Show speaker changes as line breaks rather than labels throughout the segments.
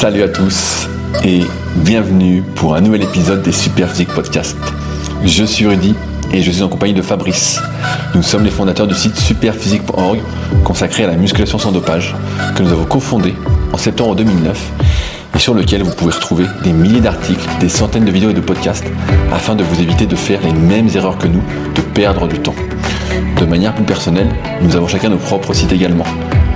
Salut à tous et bienvenue pour un nouvel épisode des Super Physique Podcast. Je suis Rudy et je suis en compagnie de Fabrice. Nous sommes les fondateurs du site superphysique.org consacré à la musculation sans dopage que nous avons cofondé en septembre 2009 et sur lequel vous pouvez retrouver des milliers d'articles, des centaines de vidéos et de podcasts afin de vous éviter de faire les mêmes erreurs que nous, de perdre du temps. De manière plus personnelle, nous avons chacun nos propres sites également.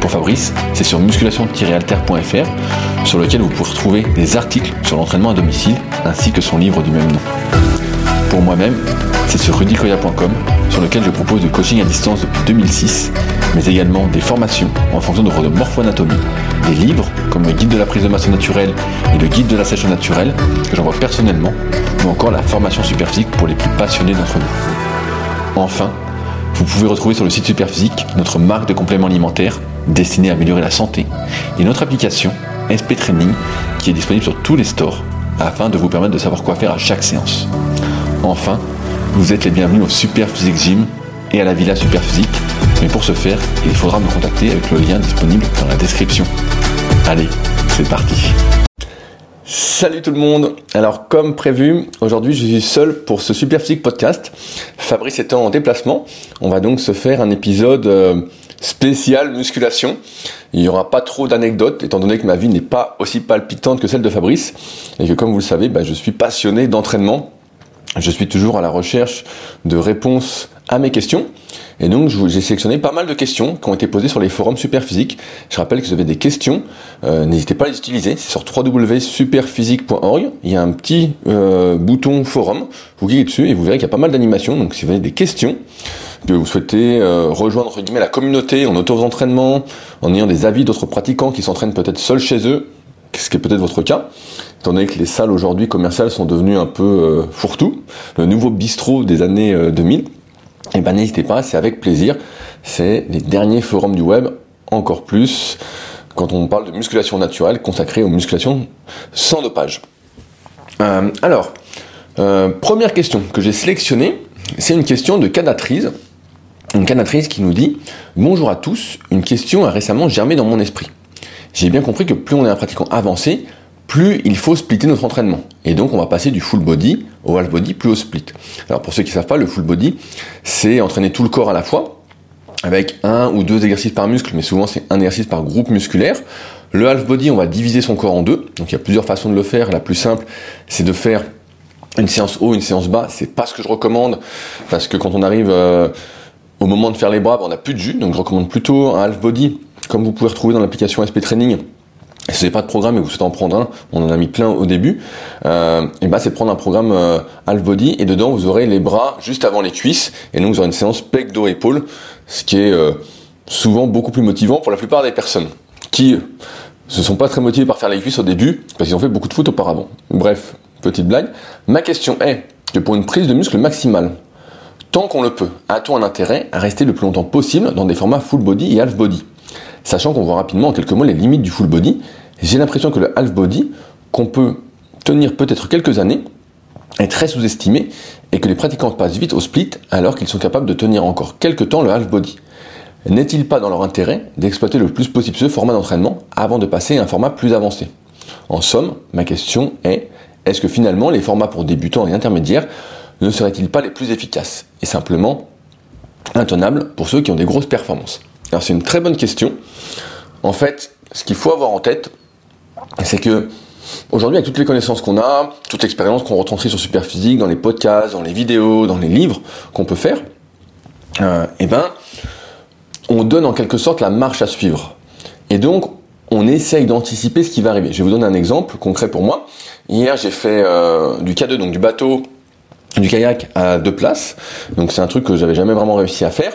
Pour Fabrice, c'est sur musculation-alter.fr sur lequel vous pourrez retrouver des articles sur l'entraînement à domicile ainsi que son livre du même nom. Pour moi-même, c'est sur rudicoya.com sur lequel je propose du coaching à distance depuis 2006, mais également des formations en fonction de votre morpho-anatomie, des livres comme le guide de la prise de masse naturelle et le guide de la sèche naturelle que j'envoie personnellement, ou encore la formation superphysique pour les plus passionnés d'entre nous. Enfin, vous pouvez retrouver sur le site Superphysique notre marque de compléments alimentaires destinée à améliorer la santé et notre application SP Training qui est disponible sur tous les stores afin de vous permettre de savoir quoi faire à chaque séance. Enfin, vous êtes les bienvenus au Super Physique Gym et à la Villa Super Physique, mais pour ce faire, il faudra me contacter avec le lien disponible dans la description. Allez, c'est parti. Salut tout le monde. Alors comme prévu, aujourd'hui je suis seul pour ce Super Physique podcast. Fabrice étant en déplacement, on va donc se faire un épisode euh, spécial musculation. Il n'y aura pas trop d'anecdotes, étant donné que ma vie n'est pas aussi palpitante que celle de Fabrice, et que comme vous le savez, bah, je suis passionné d'entraînement. Je suis toujours à la recherche de réponses à mes questions. Et donc j'ai sélectionné pas mal de questions qui ont été posées sur les forums Superphysique. Je rappelle que vous avez des questions, euh, n'hésitez pas à les utiliser. C'est sur www.superphysique.org. Il y a un petit euh, bouton forum. Vous cliquez dessus et vous verrez qu'il y a pas mal d'animations. Donc si vous avez des questions, que vous souhaitez euh, rejoindre entre guillemets la communauté en auto-entraînement, en ayant des avis d'autres pratiquants qui s'entraînent peut-être seuls chez eux, ce qui est peut-être votre cas, étant donné que les salles aujourd'hui commerciales sont devenues un peu euh, fourre-tout, le nouveau bistrot des années 2000, et eh ben n'hésitez pas, c'est avec plaisir. C'est les derniers forums du web, encore plus quand on parle de musculation naturelle consacrée aux musculations sans dopage. Euh, alors, première question que j'ai sélectionnée, c'est une question de canatrice une canatrice qui nous dit Bonjour à tous, une question a récemment germé dans mon esprit. J'ai bien compris que plus on est un pratiquant avancé, plus il faut splitter notre entraînement. Et donc on va passer du full body au half body plus au split. Alors pour ceux qui ne savent pas, le full body, c'est entraîner tout le corps à la fois, avec un ou deux exercices par muscle, mais souvent c'est un exercice par groupe musculaire. Le half body, on va diviser son corps en deux. Donc il y a plusieurs façons de le faire. La plus simple, c'est de faire une séance haut, une séance bas. C'est pas ce que je recommande, parce que quand on arrive... Euh, au moment de faire les bras, ben, on n'a plus de jus, donc je recommande plutôt un half body, comme vous pouvez retrouver dans l'application SP Training. Si vous n'avez pas de programme et vous souhaitez en prendre un, on en a mis plein au début, euh, et bah c'est prendre un programme euh, half body et dedans vous aurez les bras juste avant les cuisses et donc vous aurez une séance pec dos épaule, ce qui est euh, souvent beaucoup plus motivant pour la plupart des personnes qui se sont pas très motivées par faire les cuisses au début parce qu'ils ont fait beaucoup de foot auparavant. Bref, petite blague. Ma question est que pour une prise de muscle maximale, tant qu'on le peut, a-t-on un intérêt à rester le plus longtemps possible dans des formats full body et half body? Sachant qu'on voit rapidement en quelques mots les limites du full body, j'ai l'impression que le half body, qu'on peut tenir peut-être quelques années, est très sous-estimé et que les pratiquants passent vite au split alors qu'ils sont capables de tenir encore quelques temps le half body. N'est-il pas dans leur intérêt d'exploiter le plus possible ce format d'entraînement avant de passer à un format plus avancé? En somme, ma question est, est-ce que finalement les formats pour débutants et intermédiaires ne seraient-ils pas les plus efficaces et simplement intenables pour ceux qui ont des grosses performances? Alors c'est une très bonne question. En fait, ce qu'il faut avoir en tête, c'est que aujourd'hui, avec toutes les connaissances qu'on a, toute l'expérience qu'on retranscrit sur Superphysique, dans les podcasts, dans les vidéos, dans les livres qu'on peut faire, euh, eh ben, on donne en quelque sorte la marche à suivre. Et donc, on essaye d'anticiper ce qui va arriver. Je vais vous donner un exemple concret pour moi. Hier, j'ai fait euh, du K2, donc du bateau du kayak à deux places. Donc c'est un truc que j'avais jamais vraiment réussi à faire.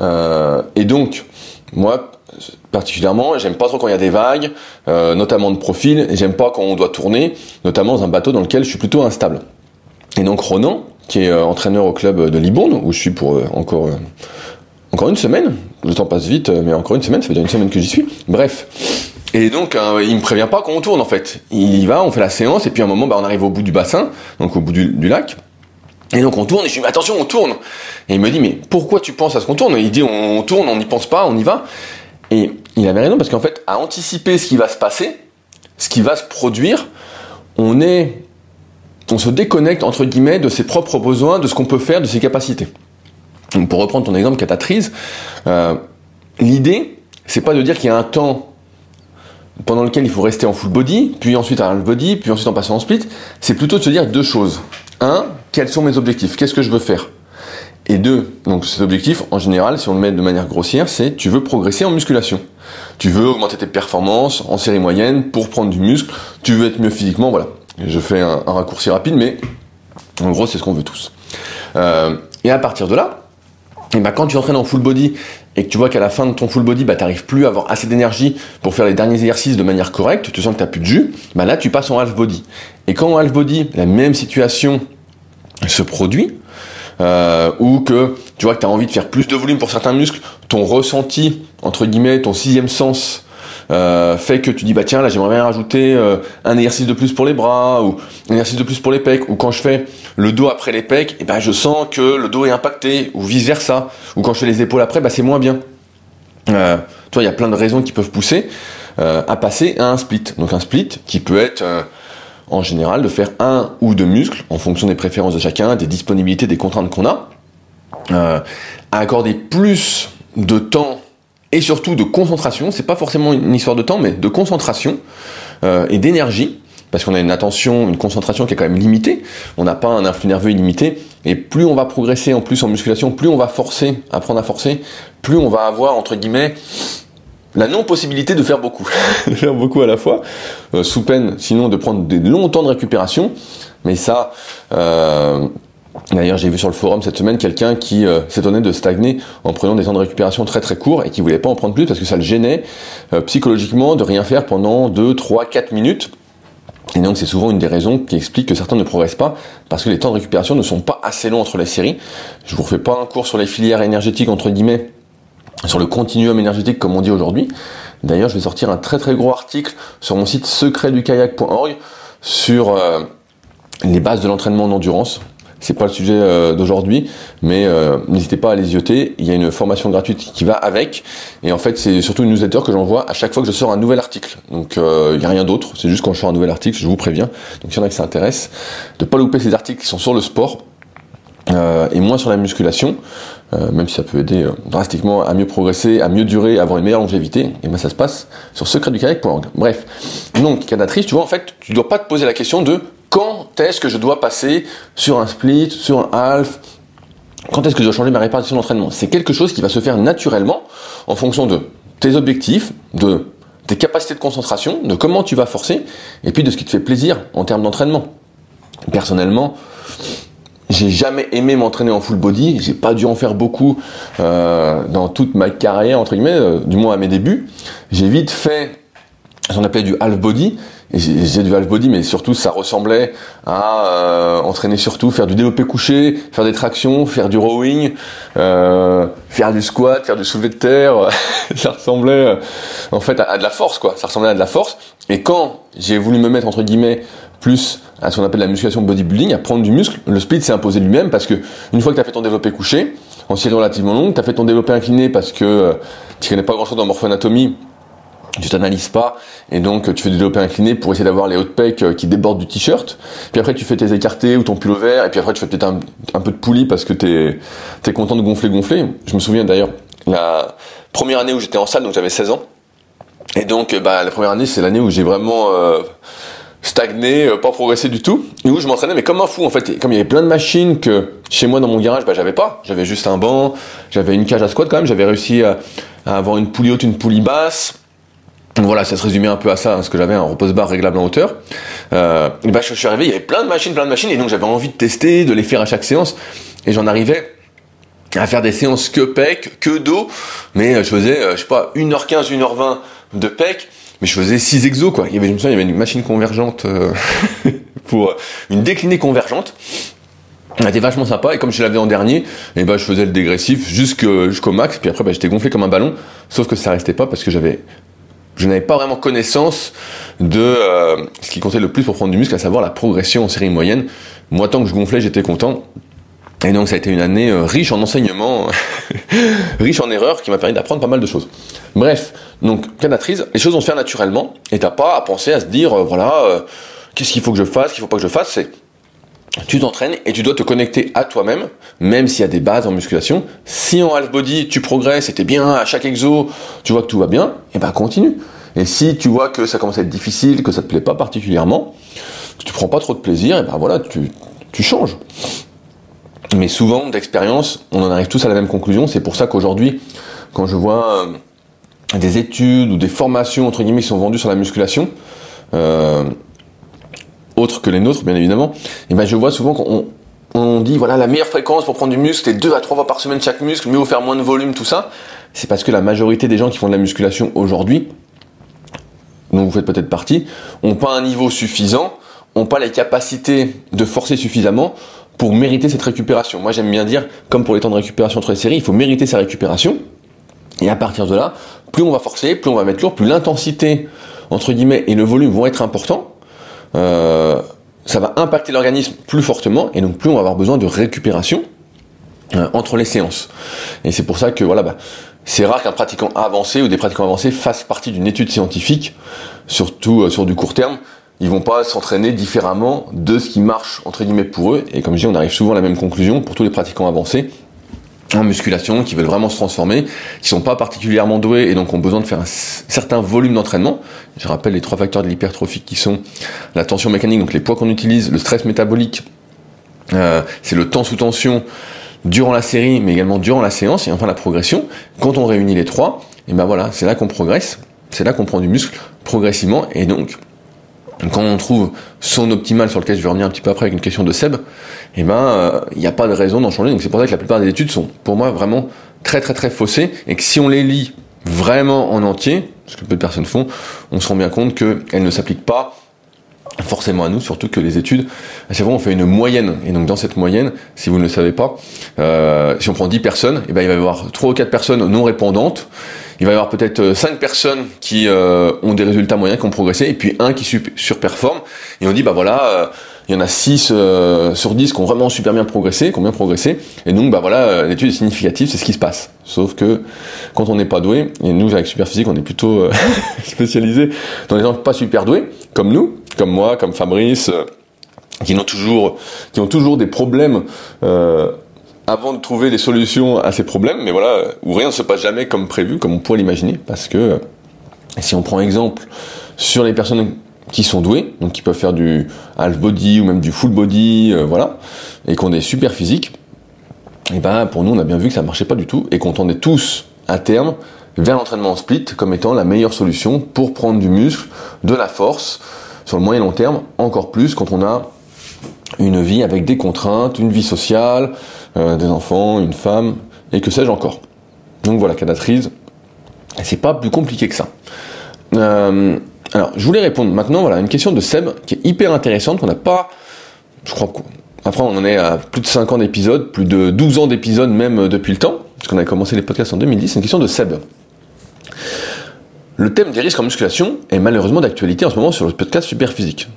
Euh, et donc, moi, particulièrement, j'aime pas trop quand il y a des vagues, euh, notamment de profil, et j'aime pas quand on doit tourner, notamment dans un bateau dans lequel je suis plutôt instable. Et donc Ronan, qui est euh, entraîneur au club de Libourne, où je suis pour encore encore une semaine, le temps passe vite, mais encore une semaine, ça fait déjà une semaine que j'y suis. Bref. Et donc, il me prévient pas quand on tourne en fait. Il y va, on fait la séance, et puis à un moment, bah, on arrive au bout du bassin, donc au bout du lac. Et donc on tourne, et je lui dis, attention, on tourne. Et il me dit, mais pourquoi tu penses à ce qu'on tourne? Il dit, on tourne, on n'y pense pas, on y va. Et il avait raison, parce qu'en fait, à anticiper ce qui va se passer, ce qui va se produire, on est, on se déconnecte entre guillemets de ses propres besoins, de ce qu'on peut faire, de ses capacités. Donc pour reprendre ton exemple catatrice, euh, l'idée, c'est pas de dire qu'il y a un temps pendant lequel il faut rester en full body, puis ensuite en half body, puis ensuite en passant en split. C'est plutôt de se dire deux choses. Un, quels sont mes objectifs Qu'est-ce que je veux faire Et deux, donc cet objectif, en général, si on le met de manière grossière, c'est tu veux progresser en musculation. Tu veux augmenter tes performances en série moyenne pour prendre du muscle, tu veux être mieux physiquement, voilà. Je fais un, raccourci rapide, mais en gros, c'est ce qu'on veut tous. Euh, et à partir de là, et bah, quand tu entraînes en full body et que tu vois qu'à la fin de ton full body, bah, tu n'arrives plus à avoir assez d'énergie pour faire les derniers exercices de manière correcte, tu sens que tu n'as plus de jus, bah, là tu passes en half body. Et quand en half body, la même situation se produit, euh, ou que tu vois que tu as envie de faire plus de volume pour certains muscles, ton ressenti, entre guillemets, ton sixième sens, euh, fait que tu dis bah tiens là j'aimerais bien rajouter euh, un exercice de plus pour les bras ou un exercice de plus pour les pecs ou quand je fais le dos après les pecs et eh ben je sens que le dos est impacté ou vice versa ou quand je fais les épaules après bah c'est moins bien. Euh, toi il y a plein de raisons qui peuvent pousser euh, à passer à un split. Donc un split qui peut être en général de faire un ou deux muscles en fonction des préférences de chacun des disponibilités des contraintes qu'on a à accorder plus de temps et surtout de concentration. C'est pas forcément une histoire de temps, mais de concentration euh, et d'énergie, parce qu'on a une attention, une concentration qui est quand même limitée. On n'a pas un influx nerveux illimité. Et plus on va progresser en plus en musculation, plus on va forcer, apprendre à forcer, plus on va avoir entre guillemets la non-possibilité de faire beaucoup, de faire beaucoup à la fois, euh, sous peine sinon de prendre des longs temps de récupération. Mais ça, euh, D'ailleurs, j'ai vu sur le forum cette semaine quelqu'un qui euh, s'étonnait de stagner en prenant des temps de récupération très très courts et qui voulait pas en prendre plus parce que ça le gênait psychologiquement de rien faire pendant 2, 3, 4 minutes. Et donc c'est souvent une des raisons qui explique que certains ne progressent pas parce que les temps de récupération ne sont pas assez longs entre les séries. Je vous refais pas un cours sur les filières énergétiques entre guillemets, sur le continuum énergétique comme on dit aujourd'hui. D'ailleurs, je vais sortir un très très gros article sur mon site secretdukayak.org sur euh, les bases de l'entraînement en endurance c'est pas le sujet euh, d'aujourd'hui, mais euh, n'hésitez pas à les yoter. Il y a une formation gratuite qui va avec, et en fait c'est surtout une newsletter que j'envoie à chaque fois que je sors un nouvel article. Donc il n'y a rien d'autre, c'est juste quand je sors un nouvel article, je vous préviens. Donc s'il y en a qui s'intéressent, de pas louper ces articles qui sont sur le sport. Et moins sur la musculation, même si ça peut aider drastiquement à mieux progresser, à mieux durer, à avoir une meilleure longévité, et ben ça se passe sur secretdukayak.org. Bref, donc cadatrice, tu vois en fait, tu dois pas te poser la question de quand est-ce que je dois passer sur un split, sur un half? Quand est-ce que je dois changer ma répartition d'entraînement? C'est quelque chose qui va se faire naturellement en fonction de tes objectifs, de tes capacités de concentration, de comment tu vas forcer, et puis de ce qui te fait plaisir en termes d'entraînement. Personnellement, j'ai jamais aimé m'entraîner en full body, j'ai pas dû en faire beaucoup euh, dans toute ma carrière entre guillemets, euh, du moins à mes débuts. J'ai vite fait ce qu'on appelait du half body, j'ai du half body, mais surtout ça ressemblait à euh, entraîner surtout, faire du développé couché, faire des tractions, faire du rowing, euh, faire du squat, faire du soulevé de terre. ça ressemblait euh, en fait à, de la force, quoi. Ça ressemblait à de la force. Et quand j'ai voulu me mettre entre guillemets plus à ce qu'on appelle la musculation bodybuilding, à prendre du muscle, le split s'est imposé lui-même parce que une fois que tu as fait ton développé couché, en série relativement longue, tu as fait ton développé incliné parce que tu connais pas grand-chose en morphoanatomie tu t'analyses pas et donc tu fais du développé incliné pour essayer d'avoir les hautes pecs euh, qui débordent du t-shirt. Puis après tu fais tes écartés ou ton pull vert et puis après tu fais peut-être un, peu de poulie parce que t'es es content de gonfler gonfler. Je me souviens d'ailleurs la première année où j'étais en salle donc j'avais 16 ans et donc bah la première année c'est l'année où j'ai vraiment euh, stagné, euh, pas progressé du tout et où je m'entraînais mais comme un fou en fait. comme il y avait plein de machines que chez moi dans mon garage bah j'avais pas, j'avais juste un banc, j'avais une cage à squat quand même, j'avais réussi à, à avoir une poulie haute, une poulie basse voilà, ça se résumait un peu à ça, hein, ce que j'avais un repose-barre réglable en hauteur. Euh, et bah, je suis arrivé, il y avait plein de machines, plein de machines, et donc j'avais envie de tester, de les faire à chaque séance, et j'en arrivais à faire des séances que pec, que dos, mais je faisais, euh, je sais pas, 1h15, 1h20 de pec, mais je faisais 6 exos, quoi. Il y avait, je me souviens, il y avait une machine convergente euh, pour une déclinée convergente. Elle était vachement sympa et comme je l'avais en dernier, et eh ben je faisais le dégressif jusqu'au max, puis après bah, j'étais gonflé comme un ballon, sauf que ça restait pas parce que j'avais je n'avais pas vraiment connaissance de euh, ce qui comptait le plus pour prendre du muscle, à savoir la progression en série moyenne. Moi, tant que je gonflais, j'étais content. Et donc ça a été une année euh, riche en enseignements, riche en erreurs, qui m'a permis d'apprendre pas mal de choses. Bref, donc cannatrice, les choses vont se faire naturellement, et t'as pas à penser à se dire, euh, voilà, qu'est-ce qu'il faut que je fasse, qu'il faut pas que je fasse, tu t'entraînes et tu dois te connecter à toi-même, même s'il y a des bases en musculation. Si en half body tu progresses et t'es bien à chaque exo, tu vois que tout va bien, et eh ben continue. Et si tu vois que ça commence à être difficile, que ça te plaît pas particulièrement, que tu prends pas trop de plaisir, et ben voilà, tu, tu changes. Mais souvent, d'expérience, on en arrive tous à la même conclusion. C'est pour ça qu'aujourd'hui, quand je vois euh, des études ou des formations entre guillemets qui sont vendues sur la musculation, euh, autres que les nôtres, bien évidemment, et ben je vois souvent qu'on on dit voilà la meilleure fréquence pour prendre du muscle, c'est deux à trois fois par semaine chaque muscle, mieux faire moins de volume, tout ça. C'est parce que la majorité des gens qui font de la musculation aujourd'hui, dont vous faites peut-être partie, ont pas un niveau suffisant, ont pas les capacités de forcer suffisamment pour mériter cette récupération. Moi j'aime bien dire, comme pour les temps de récupération entre les séries, il faut mériter sa récupération. Et à partir de là, plus on va forcer, plus on va mettre lourd, plus l'intensité, entre guillemets, et le volume vont être importants. Euh, ça va impacter l'organisme plus fortement, et donc plus on va avoir besoin de récupération euh, entre les séances. Et c'est pour ça que voilà, bah, c'est rare qu'un pratiquant avancé ou des pratiquants avancés fassent partie d'une étude scientifique, surtout euh, sur du court terme, ils vont pas s'entraîner différemment de ce qui marche entre guillemets pour eux. Et comme je dis, on arrive souvent à la même conclusion pour tous les pratiquants avancés en musculation qui veulent vraiment se transformer, qui sont pas particulièrement doués et donc ont besoin de faire un certain volume d'entraînement. Je rappelle les trois facteurs de l'hypertrophie qui sont la tension mécanique, donc les poids qu'on utilise, le stress métabolique, euh, c'est le temps sous tension durant la série, mais également durant la séance et enfin la progression. Quand on réunit les trois, et ben voilà, c'est là qu'on progresse, c'est là qu'on prend du muscle progressivement et donc quand on trouve son optimal sur lequel je vais revenir un petit peu après avec une question de Seb, eh ben il n'y a pas de raison d'en changer. Donc c'est pour ça que la plupart des études sont pour moi vraiment très très très faussées et que si on les lit vraiment en entier, ce que peu de personnes font, on se rend bien compte qu'elles ne s'appliquent pas forcément à nous, surtout que les études, chaque fois on fait une moyenne. Et donc dans cette moyenne, si vous ne le savez pas, euh, si on prend 10 personnes, eh ben, il va y avoir 3 ou 4 personnes non répondantes, il va y avoir peut-être 5 euh, personnes qui euh, ont des résultats moyens, qui ont progressé, et puis un qui surperforme. Et on dit, bah voilà, euh, il y en a 6 sur 10 qui ont vraiment super bien progressé, qui ont bien progressé. Et donc, bah voilà, l'étude est significative, c'est ce qui se passe. Sauf que quand on n'est pas doué, et nous avec Superphysique, on est plutôt spécialisé dans les gens pas super doués, comme nous, comme moi, comme Fabrice, qui ont toujours, qui ont toujours des problèmes avant de trouver des solutions à ces problèmes, mais voilà, où rien ne se passe jamais comme prévu, comme on pourrait l'imaginer, parce que si on prend exemple sur les personnes qui sont douées, donc qui peuvent faire du half body ou même du full body, euh, voilà, et qu'on est super physique, et ben pour nous on a bien vu que ça marchait pas du tout et qu'on tendait tous à terme vers l'entraînement en split comme étant la meilleure solution pour prendre du muscle, de la force sur le moyen long terme, encore plus quand on a une vie avec des contraintes, une vie sociale, euh, des enfants, une femme, et que sais-je encore. Donc voilà, cadatrice, c'est pas plus compliqué que ça. Euh, alors, je voulais répondre maintenant, voilà, une question de Seb qui est hyper intéressante, qu'on n'a pas, je crois après on en est à plus de 5 ans d'épisodes, plus de 12 ans d'épisodes même depuis le temps, puisqu'on a commencé les podcasts en 2010, c'est une question de Seb. Le thème des risques en musculation est malheureusement d'actualité en ce moment sur le podcast Superphysique.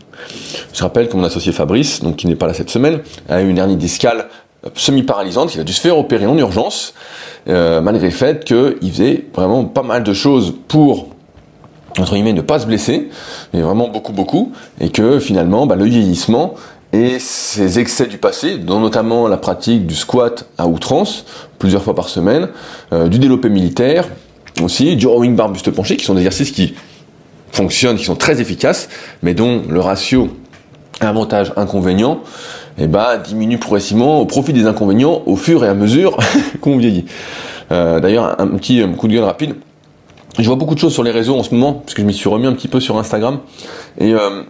Je rappelle que mon associé Fabrice, donc qui n'est pas là cette semaine, a eu une hernie discale semi-paralysante, il a dû se faire opérer en urgence, euh, malgré le fait qu'il faisait vraiment pas mal de choses pour entre guillemets ne pas se blesser, mais vraiment beaucoup beaucoup, et que finalement bah, le vieillissement et ses excès du passé, dont notamment la pratique du squat à outrance, plusieurs fois par semaine, euh, du développé militaire, aussi du rowing bar buste penché, qui sont des exercices qui fonctionnent, qui sont très efficaces, mais dont le ratio avantage inconvénient eh ben, diminue progressivement au profit des inconvénients au fur et à mesure qu'on vieillit. Euh, d'ailleurs, un petit coup de gueule rapide. Je vois beaucoup de choses sur les réseaux en ce moment, parce que je m'y suis remis un petit peu sur Instagram, et euh,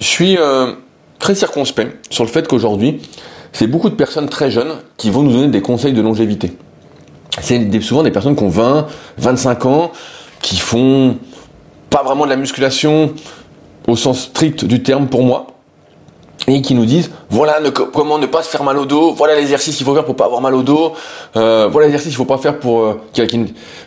je suis euh, très circonspect sur le fait qu'aujourd'hui, c'est beaucoup de personnes très jeunes qui vont nous donner des conseils de longévité. C'est souvent des personnes qui ont 20, 25 ans, qui font pas vraiment de la musculation au sens strict du terme pour moi, et qui nous disent voilà comment ne pas se faire mal au dos, voilà l'exercice qu'il faut faire pour pas avoir mal au dos, euh, voilà l'exercice qu'il faut pas faire pour euh,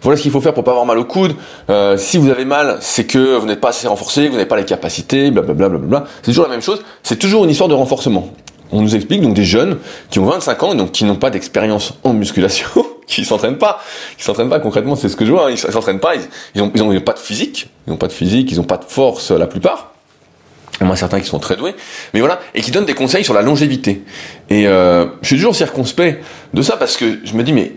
voilà ce qu'il faut faire pour pas avoir mal au coude. Euh, si vous avez mal, c'est que vous n'êtes pas assez renforcé, vous n'avez pas les capacités, blablabla. Bla, bla, bla, C'est toujours la même chose. C'est toujours une histoire de renforcement. on nous explique donc des jeunes qui ont 25 ans et donc qui n'ont pas d'expérience en musculation, qui s'entraînent pas, qui s'entraînent pas concrètement, c'est ce que je vois, hein, ils s'entraînent pas, ils, ont, ils ont pas de physique, ils ont pas de physique, ils ont pas de force la plupart. A certains qui sont très doués, mais voilà, et qui donnent des conseils sur la longévité. Et euh, je suis toujours circonspect de ça parce que je me dis, mais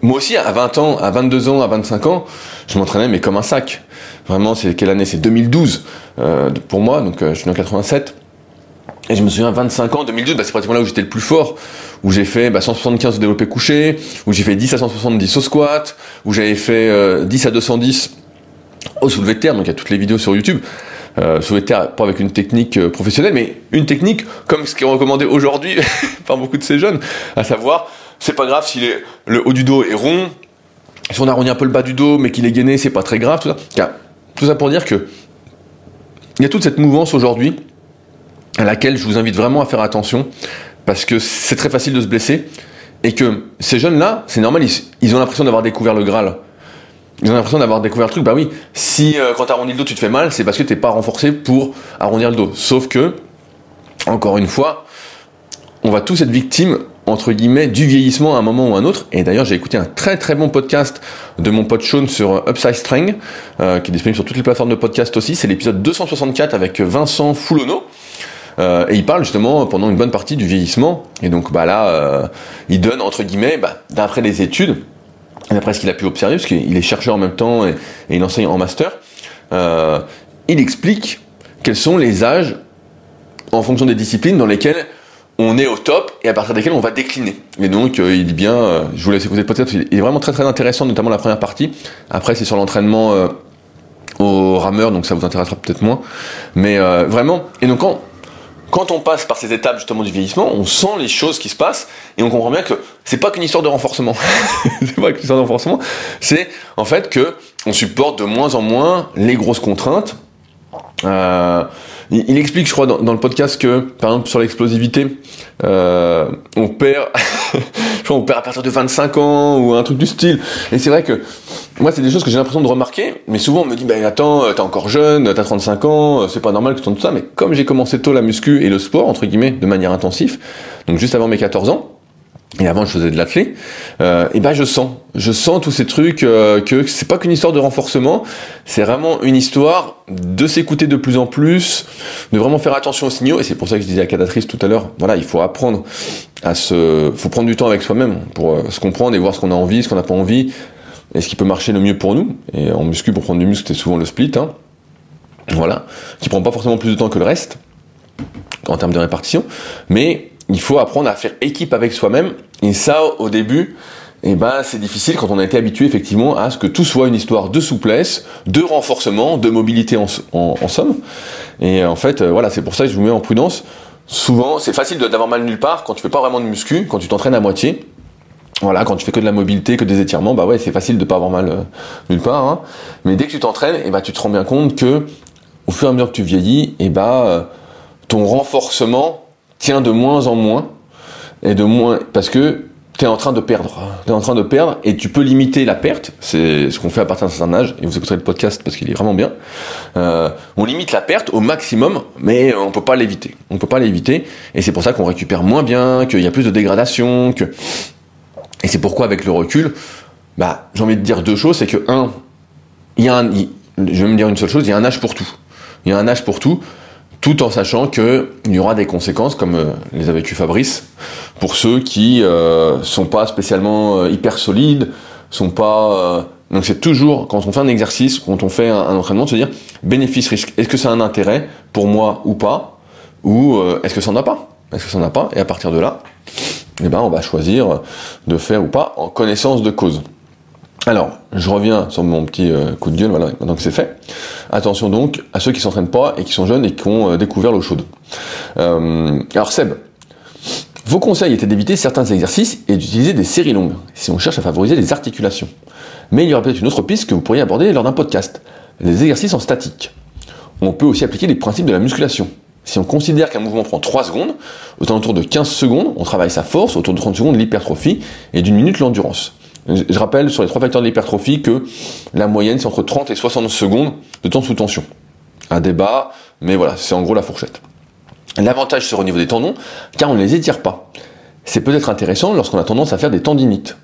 moi aussi, à 20 ans, à 22 ans, à 25 ans, je m'entraînais mais comme un sac. Vraiment, c'est quelle année? C'est 2012 euh, pour moi, donc euh, je suis en 87. Et je me souviens, 25 ans, 2012, bah, c'est pratiquement là où j'étais le plus fort, où j'ai fait bah, 175 au développé couché, où j'ai fait 10 à 170 au squat, où j'avais fait 10 à 210 au soulevé de terre, donc il y a toutes les vidéos sur YouTube euh, terre, pas avec une technique euh, professionnelle, mais une technique comme ce qui est recommandé aujourd'hui par beaucoup de ces jeunes, à savoir, c'est pas grave si le haut du dos est rond, si on arrondit un peu le bas du dos, mais qu'il est gainé, c'est pas très grave, tout ça. Tout ça pour dire que il y a toute cette mouvance aujourd'hui à laquelle je vous invite vraiment à faire attention, parce que c'est très facile de se blesser, et que ces jeunes-là, c'est normal, ils ont l'impression d'avoir découvert le Graal. Ils ont l'impression d'avoir découvert le truc. Bah oui, si euh, quand tu arrondis le dos, tu te fais mal, c'est parce que t'es pas renforcé pour arrondir le dos. Sauf que, encore une fois, on va tous être victimes entre guillemets du vieillissement à un moment ou à un autre. Et d'ailleurs, j'ai écouté un très très bon podcast de mon pote Sean sur Upside Strength, euh, qui est disponible sur toutes les plateformes de podcast aussi. C'est l'épisode 264 avec Vincent Foulonneau. Euh, et il parle justement pendant une bonne partie du vieillissement. Et donc bah là, euh, il donne entre guillemets, bah, d'après les études, d'après ce qu'il a pu observer, parce qu'il est chercheur en même temps et, il enseigne en master, euh, il explique quels sont les âges en fonction des disciplines dans lesquelles on est au top et à partir desquelles on va décliner. Et donc euh, il dit bien, euh, je vous laisse écouter peut-être, il est vraiment très très intéressant, notamment la première partie. Après c'est sur l'entraînement au rameur, donc ça vous intéressera peut-être moins. Mais vraiment, et donc quand quand on passe par ces étapes justement du vieillissement, on sent les choses qui se passent et on comprend bien que c'est pas qu'une histoire de renforcement. c'est pas qu'une histoire de renforcement, c'est en fait que on supporte de moins en moins les grosses contraintes. Euh, il, explique, je crois, dans, le podcast que, par exemple, sur l'explosivité, euh, on perd, je crois, on perd à partir de 25 ans ou un truc du style. Et c'est vrai que moi, c'est des choses que j'ai l'impression de remarquer, mais souvent on me dit, ben attends, euh, t'es encore jeune, t'as 35 ans, euh, c'est pas normal que tu tout ça. Mais comme j'ai commencé tôt la muscu et le sport, entre guillemets, de manière intensive, donc juste avant mes 14 ans, et avant je faisais de l'athlé, euh, et ben je sens, je sens tous ces trucs euh, que c'est pas qu'une histoire de renforcement, c'est vraiment une histoire de s'écouter de plus en plus, de vraiment faire attention aux signaux, et c'est pour ça que je disais à Cadatrice tout à l'heure, voilà, il faut apprendre à se, faut prendre du temps avec soi-même pour euh, se comprendre et voir ce qu'on a envie, ce qu'on n'a pas envie, et ce qui peut marcher le mieux pour nous. Et en muscu, pour prendre du muscle, c'est souvent le split, hein, voilà, qui prend pas forcément plus de temps que le reste en termes de répartition, mais il faut apprendre à faire équipe avec soi-même. Et ça, au début, eh ben, c'est difficile quand on a été habitué effectivement à ce que tout soit une histoire de souplesse, de renforcement, de mobilité en, somme. Et en fait, euh, voilà, c'est pour ça que je vous mets en prudence. Souvent, c'est facile d'avoir mal nulle part quand tu fais pas vraiment de muscu, quand tu t'entraînes à moitié. Voilà, quand tu fais que de la mobilité, que des étirements, bah ouais, c'est facile de pas avoir mal euh, nulle part. Hein. Mais dès que tu t'entraînes, eh ben, tu te rends bien compte que au fur et à mesure que tu vieillis, eh ben, euh, ton renforcement tient de moins en moins et de moins parce que tu es en train de perdre. Tu es en train de perdre et tu peux limiter la perte. C'est ce qu'on fait à partir d'un certain âge. Et vous écouterez le podcast parce qu'il est vraiment bien. Euh, on limite la perte au maximum, mais on peut pas l'éviter. On peut pas l'éviter. Et c'est pour ça qu'on récupère moins bien, qu'il y a plus de dégradation, que... Et c'est pourquoi avec le recul, bah, j'ai envie de dire deux choses. C'est que un, il y a un, je vais me dire une seule chose, il y a un âge pour tout. Il y a un âge pour tout tout en sachant qu'il y aura des conséquences, comme euh, les a vécu Fabrice, pour ceux qui euh, sont pas spécialement euh, hyper solides, sont pas. Euh, donc c'est toujours quand on fait un exercice, quand on fait un, entraînement, de se dire bénéfice-risque. Est-ce que ça a un intérêt pour moi ou pas, ou est-ce que ça n'en a pas? Est-ce que ça n'en pas? Et à partir de là, eh ben on va choisir de faire ou pas en connaissance de cause. Alors, je reviens sur mon petit euh, coup de gueule, voilà, maintenant que c'est fait. Attention donc à ceux qui s'entraînent pas et qui sont jeunes et qui ont euh, découvert l'eau chaude. Euh, alors Seb, vos conseils étaient d'éviter certains exercices et d'utiliser des séries longues, si on cherche à favoriser les articulations. Mais il y aura peut-être une autre piste que vous pourriez aborder lors d'un podcast, les exercices en statique. On peut aussi appliquer les principes de la musculation. Si on considère qu'un mouvement prend 3 secondes, autour de 15 secondes, on travaille sa force, autour de 30 secondes l'hypertrophie et d'une minute l'endurance. Je rappelle sur les trois facteurs de l'hypertrophie que la moyenne c'est entre 30 et 60 secondes de temps sous tension. Un débat, mais voilà, c'est en gros la fourchette. L'avantage sera au niveau des tendons, car on ne les étire pas. C'est peut-être intéressant lorsqu'on a tendance à faire des tendinites.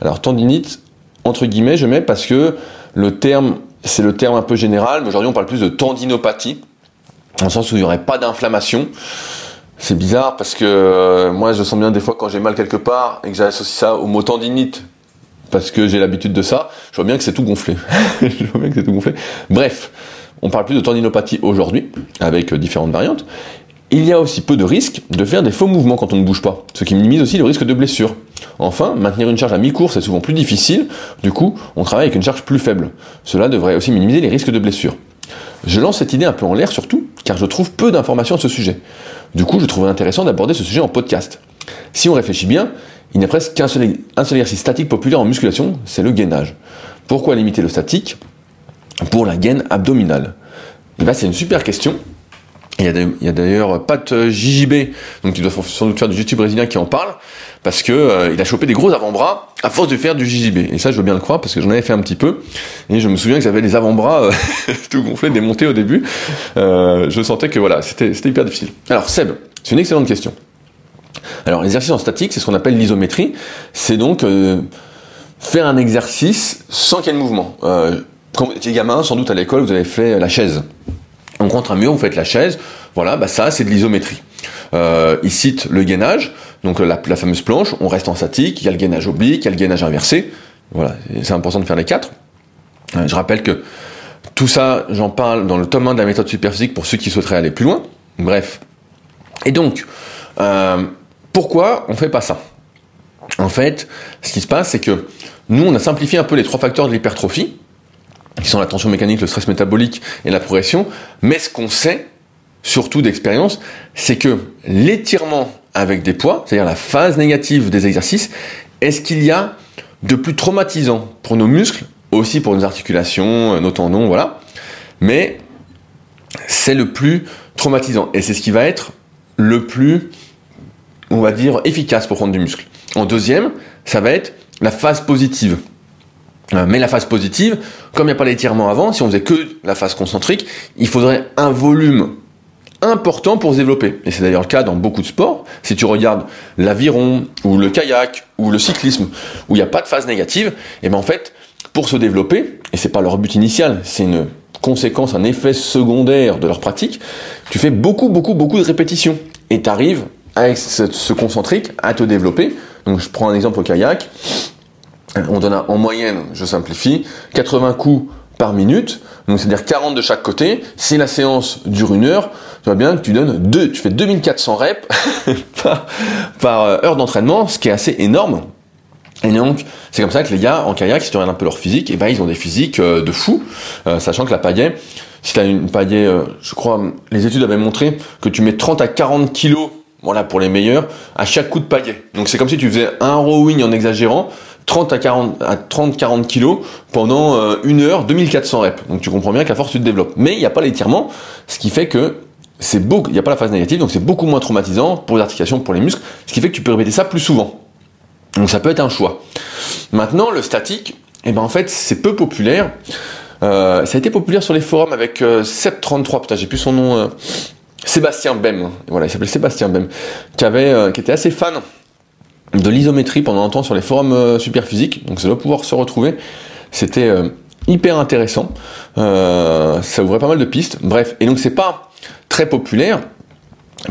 Alors tendinite, entre guillemets, je mets parce que le terme, c'est le terme un peu général, mais aujourd'hui on parle plus de tendinopathie, dans le sens où il n'y aurait pas d'inflammation. C'est bizarre parce que euh, moi je sens bien des fois quand j'ai mal quelque part et que j'associe ça au mot tendinite parce que j'ai l'habitude de ça, je vois bien que c'est tout gonflé. je vois bien que c'est tout gonflé. Bref, on parle plus de tendinopathie aujourd'hui avec euh, différentes variantes. Il y a aussi peu de risques de faire des faux mouvements quand on ne bouge pas, ce qui minimise aussi le risque de blessure. Enfin, maintenir une charge à mi-course est souvent plus difficile, du coup, on travaille avec une charge plus faible. Cela devrait aussi minimiser les risques de blessure. Je lance cette idée un peu en l'air surtout, car je trouve peu d'informations à ce sujet. Du coup, je trouverais intéressant d'aborder ce sujet en podcast. Si on réfléchit bien, il n'y a presque qu'un seul, exercice statique populaire en musculation, c'est le gainage. Pourquoi limiter le statique pour la gaine abdominale? Eh ben, C'est une super question, il y a d'ailleurs Pat JJB, donc qui doit sans doute faire du YouTube brésilien, qui en parle, parce que euh, il a chopé des gros avant-bras à force de faire du JJB. Et ça, je veux bien le croire, parce que j'en avais fait un petit peu, et je me souviens que j'avais les avant-bras euh, tout gonflés, démontés au début. Euh, je sentais que voilà, c'était hyper difficile. Alors Seb, c'est une excellente question. Alors l'exercice en statique, c'est ce qu'on appelle l'isométrie. C'est donc faire un exercice sans qu'il y ait de mouvement. quand vous étiez gamin, sans doute à l'école, vous avez fait la chaise. On contre un mur, vous faites la chaise, voilà, bah ça c'est de l'isométrie. Euh, il cite le gainage, donc la, fameuse planche, on reste en statique, il y a le gainage oblique, il y a le gainage inversé, voilà, c'est important de faire les quatre. Euh, je rappelle que tout ça, j'en parle dans le tome 1 de la méthode superphysique pour ceux qui souhaiteraient aller plus loin. Bref. Et donc, euh, pourquoi on fait pas ça? En fait, ce qui se passe, c'est que nous, on a simplifié un peu les trois facteurs de l'hypertrophie qui sont la tension mécanique, le stress métabolique et la progression. Mais ce qu'on sait, surtout d'expérience, c'est que l'étirement avec des poids, c'est-à-dire la phase négative des exercices, est ce qu'il y a de plus traumatisant pour nos muscles, aussi pour nos articulations, nos tendons, voilà. Mais c'est le plus traumatisant et c'est ce qui va être le plus, on va dire, efficace pour prendre du muscle. En deuxième, ça va être la phase positive. Euh, mais la phase positive, comme il n'y a pas d'étirement avant, si on faisait que la phase concentrique, il faudrait un volume important pour se développer. Et c'est d'ailleurs le cas dans beaucoup de sports. Si tu regardes l'aviron, ou le kayak, ou le cyclisme, où il n'y a pas de phase négative, et bien en fait, pour se développer, et c'est pas leur but initial, c'est une conséquence, un effet secondaire de leur pratique, tu fais beaucoup, beaucoup, beaucoup de répétitions. Et tu arrives avec ce concentrique à te développer. Donc je prends un exemple au kayak on donne en moyenne, je simplifie, 80 coups par minute, donc c'est-à-dire 40 de chaque côté. Si la séance dure une heure, tu vois bien que tu donnes deux, tu fais 2400 reps par, euh, heure d'entraînement, ce qui est assez énorme. Et donc, c'est comme ça que les gars en kayak, si tu regardes un peu leur physique, et eh ben ils ont des physiques euh, de fou, euh, sachant que la pagaie, si tu as une pagaie, je crois, les études avaient montré que tu mets 30 à 40 kilos, voilà pour les meilleurs, à chaque coup de pagaie. Donc c'est comme si tu faisais un rowing en exagérant, 30 à 40 à 30 40 kilos pendant euh, une heure 2400 reps. Donc tu comprends bien qu'à force tu te développes. Mais il n'y a pas l'étirement, ce qui fait que c'est beaucoup, il n'y a pas la phase négative, donc c'est beaucoup moins traumatisant pour les articulations, pour les muscles, ce qui fait que tu peux répéter ça plus souvent. Donc ça peut être un choix. Maintenant, le statique, eh ben en fait, c'est peu populaire. Euh, ça a été populaire sur les forums avec euh, 33 putain, j'ai plus son nom. Sébastien Bem, voilà, il s'appelait Sébastien Bem, qui avait, euh, qui était assez fan de l'isométrie pendant un temps sur les forums euh, superphysiques, donc ça doit pouvoir se retrouver. C'était euh, hyper intéressant, ça ouvrait pas mal de pistes, bref, et donc c'est pas très populaire,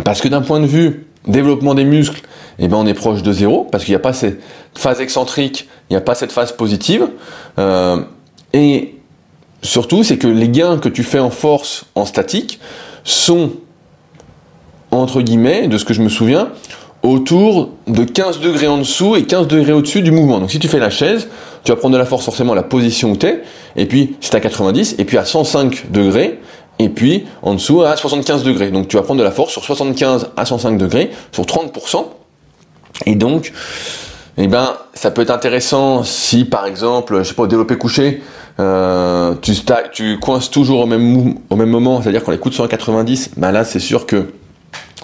parce que d'un point de vue développement des muscles, eh ben on est proche de zéro, parce qu'il n'y a pas cette phase excentrique, il n'y a pas cette phase positive, et surtout c'est que les gains que tu fais en force en statique sont entre guillemets, de ce que je me souviens, autour de 15 degrés en dessous et 15 degrés au-dessus du mouvement. Donc si tu fais la chaise, tu vas prendre de la force forcément à la position où tu es, et puis c'est à 90, et puis à 105 degrés, et puis en dessous à 75 degrés. Donc tu vas prendre de la force sur 75 à 105 degrés, sur 30%. Et donc, eh ben, ça peut être intéressant si par exemple, je sais pas, au développé couché, euh, tu, tu coinces toujours au même, moment, c'est-à-dire quand les coups de 190, ben là c'est sûr que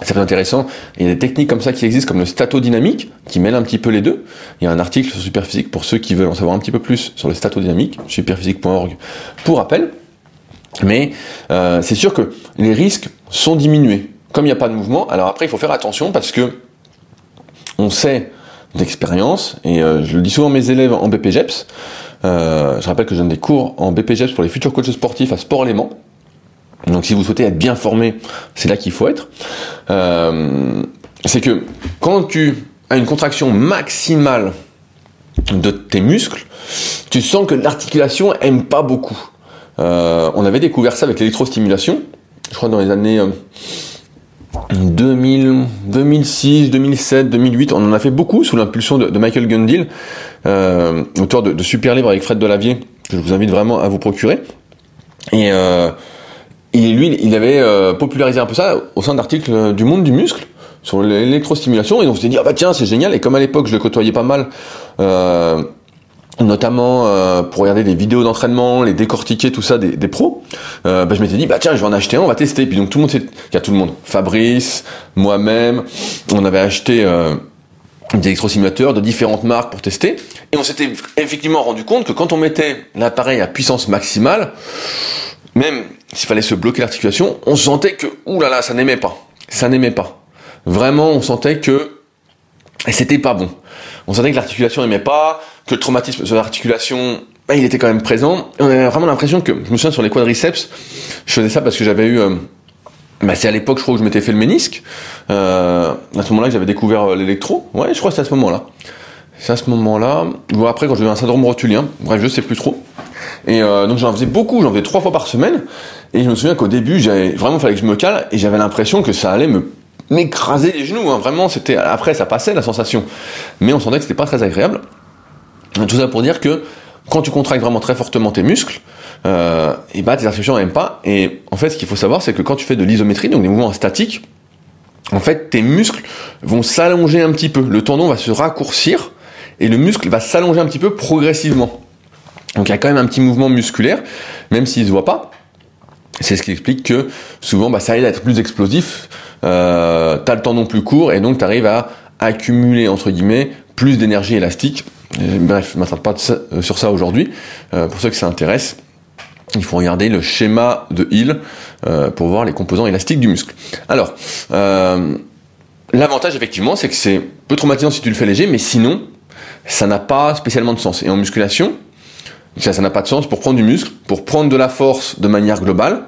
peut être intéressant. Il y a des techniques comme ça qui existent, comme le statodynamique, qui mêle un petit peu les deux. Il y a un article sur Superphysique pour ceux qui veulent en savoir un petit peu plus sur le statodynamique, superphysique.org, pour rappel. Mais euh, c'est sûr que les risques sont diminués comme il n'y a pas de mouvement, alors après il faut faire attention parce que on sait d'expérience, et euh, je le dis souvent à mes élèves en BPGEPS, euh, je rappelle que je donne des cours en BPGEPS pour les futurs coachs sportifs à Sport Léman. Donc si vous souhaitez être bien formé, c'est là qu'il faut être. Euh, c'est que quand tu as une contraction maximale de tes muscles, tu sens que l'articulation aime pas beaucoup. on avait découvert ça avec l'électrostimulation, je crois dans les années 2000, 2006, 2007, 2008, on en a fait beaucoup sous l'impulsion de, Michael Gundil, euh, auteur de, Super Libre avec Fred Delavier, que je vous invite vraiment à vous procurer. Et, euh, lui, il avait euh, popularisé un peu ça au sein d'articles du monde du muscle sur l'électrostimulation, et on s'est dit, ah bah tiens, c'est génial, et comme à l'époque je le côtoyais pas mal, euh, notamment euh, pour regarder des vidéos d'entraînement, les décortiquer, tout ça des, des pros, euh, bah, je m'étais dit bah tiens je vais en acheter un, on va tester. Puis donc tout le monde, il y a tout le monde, Fabrice, moi-même, on avait acheté euh, des électrosimulateurs de différentes marques pour tester, et on s'était effectivement rendu compte que quand on mettait l'appareil à puissance maximale, même s'il fallait se bloquer l'articulation, on sentait que oulala ça n'aimait pas, ça n'aimait pas. Vraiment, on sentait que c'était pas bon. On sentait que l'articulation n'aimait pas, que le traumatisme sur l'articulation, bah, il était quand même présent. on avait vraiment l'impression que, je me souviens sur les quadriceps, je faisais ça parce que j'avais eu, euh, bah, c'est à l'époque, je crois, où je m'étais fait le ménisque. Euh, à ce moment-là, j'avais découvert euh, l'électro. Ouais, je crois que c'est à ce moment-là. C'est à ce moment-là. Ou après, quand j'avais un syndrome rotulien. Bref, je sais plus trop. Et donc j'en faisais beaucoup, j'en faisais trois fois par semaine. Et je me souviens qu'au début, j'avais vraiment fallait que je me cale et j'avais l'impression que ça allait me m'écraser les genoux. Hein. Vraiment, c'était après ça passait la sensation, mais on sentait que c'était pas très agréable. Tout ça pour dire que quand tu contractes vraiment très fortement tes muscles, euh, et bah tes articulations n'aiment pas. Et en fait, ce qu'il faut savoir, c'est que quand tu fais de l'isométrie, donc des mouvements statiques, en fait, tes muscles vont s'allonger un petit peu. Le tendon va se raccourcir et le muscle va s'allonger un petit peu progressivement. Donc il y a quand même un petit mouvement musculaire, même s'il ne se voit pas. C'est ce qui explique que souvent, bah, ça aide à être plus explosif. Euh, tu as le tendon plus court et donc tu arrives à accumuler, entre guillemets, plus d'énergie élastique bref, je ne m'attarde pas euh, sur ça aujourd'hui. Euh, pour ceux que ça intéresse, il faut regarder le schéma de Hill pour voir les composants élastiques du muscle. Alors, l'avantage effectivement, c'est que c'est peu traumatisant si tu le fais léger, mais sinon, ça n'a pas spécialement de sens. Et en musculation, ça n'a pas de sens pour prendre du muscle, pour prendre de la force de manière globale.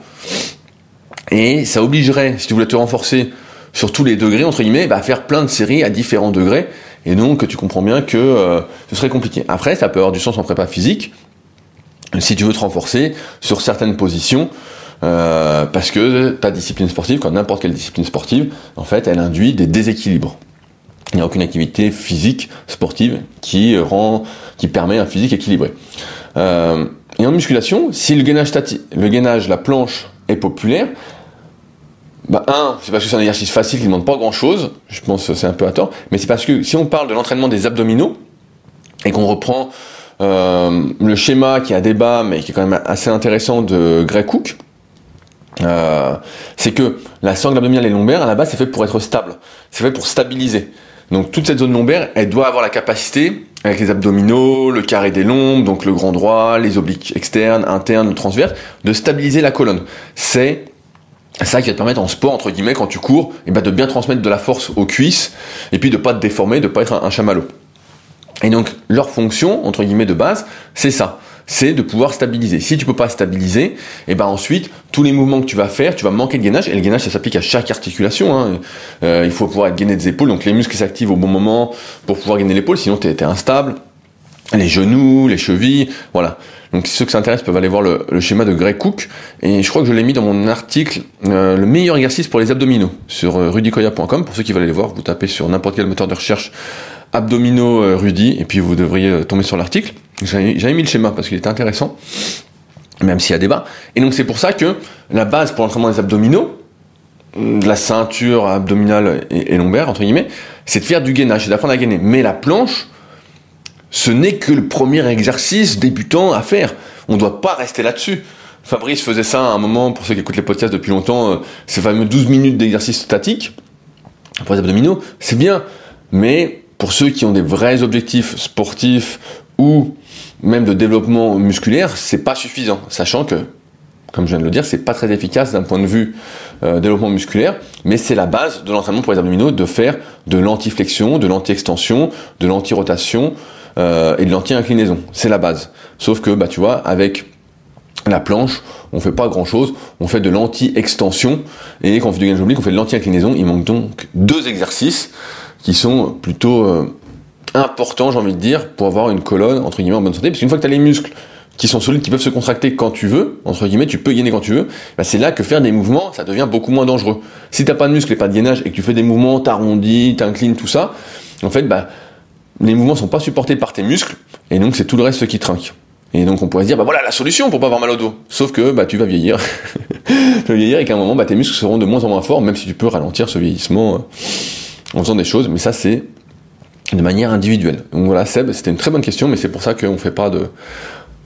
Et ça obligerait, si tu voulais te renforcer sur tous les degrés, entre guillemets, bah, à faire plein de séries à différents degrés. Et donc, tu comprends bien que euh, ce serait compliqué. Après, ça peut avoir du sens en prépa physique, si tu veux te renforcer sur certaines positions, euh, parce que ta discipline sportive, comme n'importe quelle discipline sportive, en fait, elle induit des déséquilibres. Il n'y a aucune activité physique sportive qui rend, qui permet un physique équilibré. Euh, et en musculation, si le gainage, le gainage, la planche est populaire, bah, un, c'est parce que c'est un exercice facile qui ne demande pas grand chose, je pense que c'est un peu à tort, mais c'est parce que si on parle de l'entraînement des abdominaux, et qu'on reprend euh, le schéma qui a débat, mais qui est quand même assez intéressant de Greg Cook, euh, c'est que la sangle abdominale et lombaire, à la base, c'est fait pour être stable. C'est fait pour stabiliser. Donc toute cette zone lombaire, elle doit avoir la capacité, avec les abdominaux, le carré des lombes, donc le grand droit, les obliques externes, internes, le transverse, de stabiliser la colonne. C'est ça qui va te permettre en sport, entre guillemets, quand tu cours, et ben de bien transmettre de la force aux cuisses, et puis de pas te déformer, de pas être un, chamallow. Et donc, leur fonction, entre guillemets, de base, c'est ça. C'est de pouvoir stabiliser. Si tu peux pas stabiliser, et ben ensuite, tous les mouvements que tu vas faire, tu vas manquer de gainage, et le gainage, ça s'applique à chaque articulation. Hein. Euh, il faut pouvoir être des épaules, donc les muscles s'activent au bon moment pour pouvoir gainer l'épaule, sinon tu es instable les genoux, les chevilles, voilà. Donc ceux qui s'intéressent peuvent aller voir le, schéma de Greg Cook. Et je crois que je l'ai mis dans mon article, euh, le meilleur exercice pour les abdominaux, sur euh, rudicoya.com. Pour ceux qui veulent aller voir, vous tapez sur n'importe quel moteur de recherche abdominaux euh, Rudy, et puis vous devriez tomber sur l'article. J'avais mis le schéma parce qu'il était intéressant, même s'il y a débat. Et donc c'est pour ça que la base pour l'entraînement des abdominaux, de la ceinture abdominale et, lombaire, entre guillemets, c'est de faire du gainage, c'est d'apprendre à gainer. Mais la planche, ce n'est que le premier exercice débutant à faire. On ne doit pas rester là-dessus. Fabrice faisait ça à un moment, pour ceux qui écoutent les podcasts depuis longtemps, euh, ces fameux 12 minutes d'exercice statique pour les abdominaux, c'est bien. Mais pour ceux qui ont des vrais objectifs sportifs ou même de développement musculaire, c'est pas suffisant. Sachant que comme je viens de le dire, c'est pas très efficace d'un point de vue euh, développement musculaire, mais c'est la base de l'entraînement pour les abdominaux de faire de l'anti-flexion, de l'anti-extension, de l'anti-rotation euh, et de l'anti-inclinaison. C'est la base. Sauf que, bah, tu vois, avec la planche, on fait pas grand chose, on fait de l'anti-extension, et quand on fait du gainage oblique, on fait de l'anti-inclinaison. Il manque donc deux exercices qui sont plutôt euh, importants, j'ai envie de dire, pour avoir une colonne, entre guillemets, en bonne santé, parce qu'une fois que tu as les muscles qui sont solides, qui peuvent se contracter quand tu veux, entre guillemets, tu peux gainer quand tu veux, bah c'est là que faire des mouvements, ça devient beaucoup moins dangereux. Si t'as pas de muscles et pas de gainage et que tu fais des mouvements, t'arrondis, t'inclines, tout ça, en fait, bah, les mouvements sont pas supportés par tes muscles, et donc c'est tout le reste qui trinque. Et donc on pourrait se dire, bah voilà la solution pour pas avoir mal au dos. Sauf que bah tu vas vieillir. tu vas vieillir et qu'à un moment, bah, tes muscles seront de moins en moins forts, même si tu peux ralentir ce vieillissement euh, en faisant des choses. Mais ça, c'est de manière individuelle. Donc voilà, Seb, c'était une très bonne question, mais c'est pour ça qu'on fait pas de,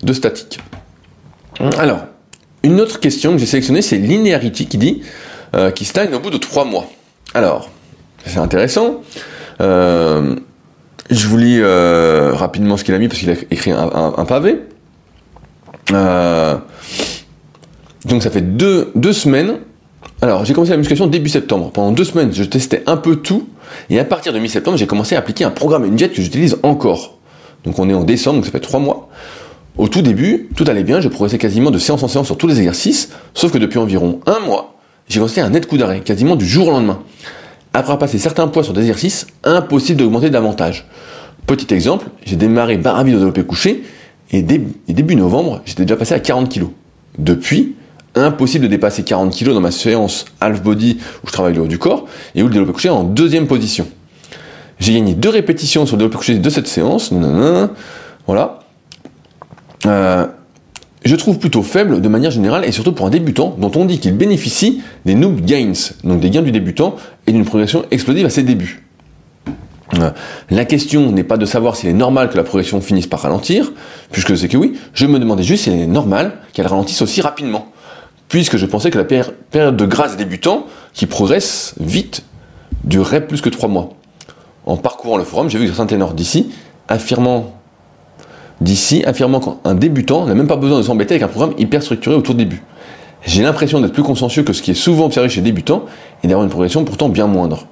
de statique. Alors, une autre question que j'ai sélectionnée, c'est Linearity qui dit euh, qui stagne au bout de trois mois. Alors, c'est intéressant. Euh, je vous lis euh, rapidement ce qu'il a mis parce qu'il a écrit un pavé. Donc ça fait deux, deux semaines. Alors j'ai commencé la musculation début septembre. Pendant deux semaines, je testais un peu tout. Et à partir de mi-septembre, j'ai commencé à appliquer un programme diète que j'utilise encore. Donc on est en décembre, donc ça fait trois mois. Au tout début, tout allait bien, je progressais quasiment de séance en séance sur tous les exercices, sauf que depuis environ un mois, j'ai commencé un net coup d'arrêt, quasiment du jour au lendemain. Après avoir passé certains poids sur des exercices, impossible d'augmenter davantage. Petit exemple, j'ai démarré barre à vide au développé couché, et, début novembre, j'étais déjà passé à 40 kg. Depuis, impossible de dépasser 40 kg dans ma séance half body où je travaille le haut du corps et où le développé couché est en deuxième position. J'ai gagné deux répétitions sur le développé couché de cette séance. voilà. Euh, je trouve plutôt faible de manière générale et surtout pour un débutant dont on dit qu'il bénéficie des noob gains, donc des gains du débutant et d'une progression explosive à ses débuts. La question n'est pas de savoir s'il est normal que la progression finisse par ralentir, puisque c'est que oui, je me demandais juste s'il est normal qu'elle ralentisse aussi rapidement, puisque je pensais que la période de grâce des débutants, qui progresse vite, durerait plus que trois mois. En parcourant le forum, j'ai vu que certains ténors d'ici affirmant d'ici affirmant qu'un débutant n'a même pas besoin de s'embêter avec un programme hyper structuré au tout début. J'ai l'impression d'être plus consciencieux que ce qui est souvent observé chez les débutants et d'avoir une progression pourtant bien moindre.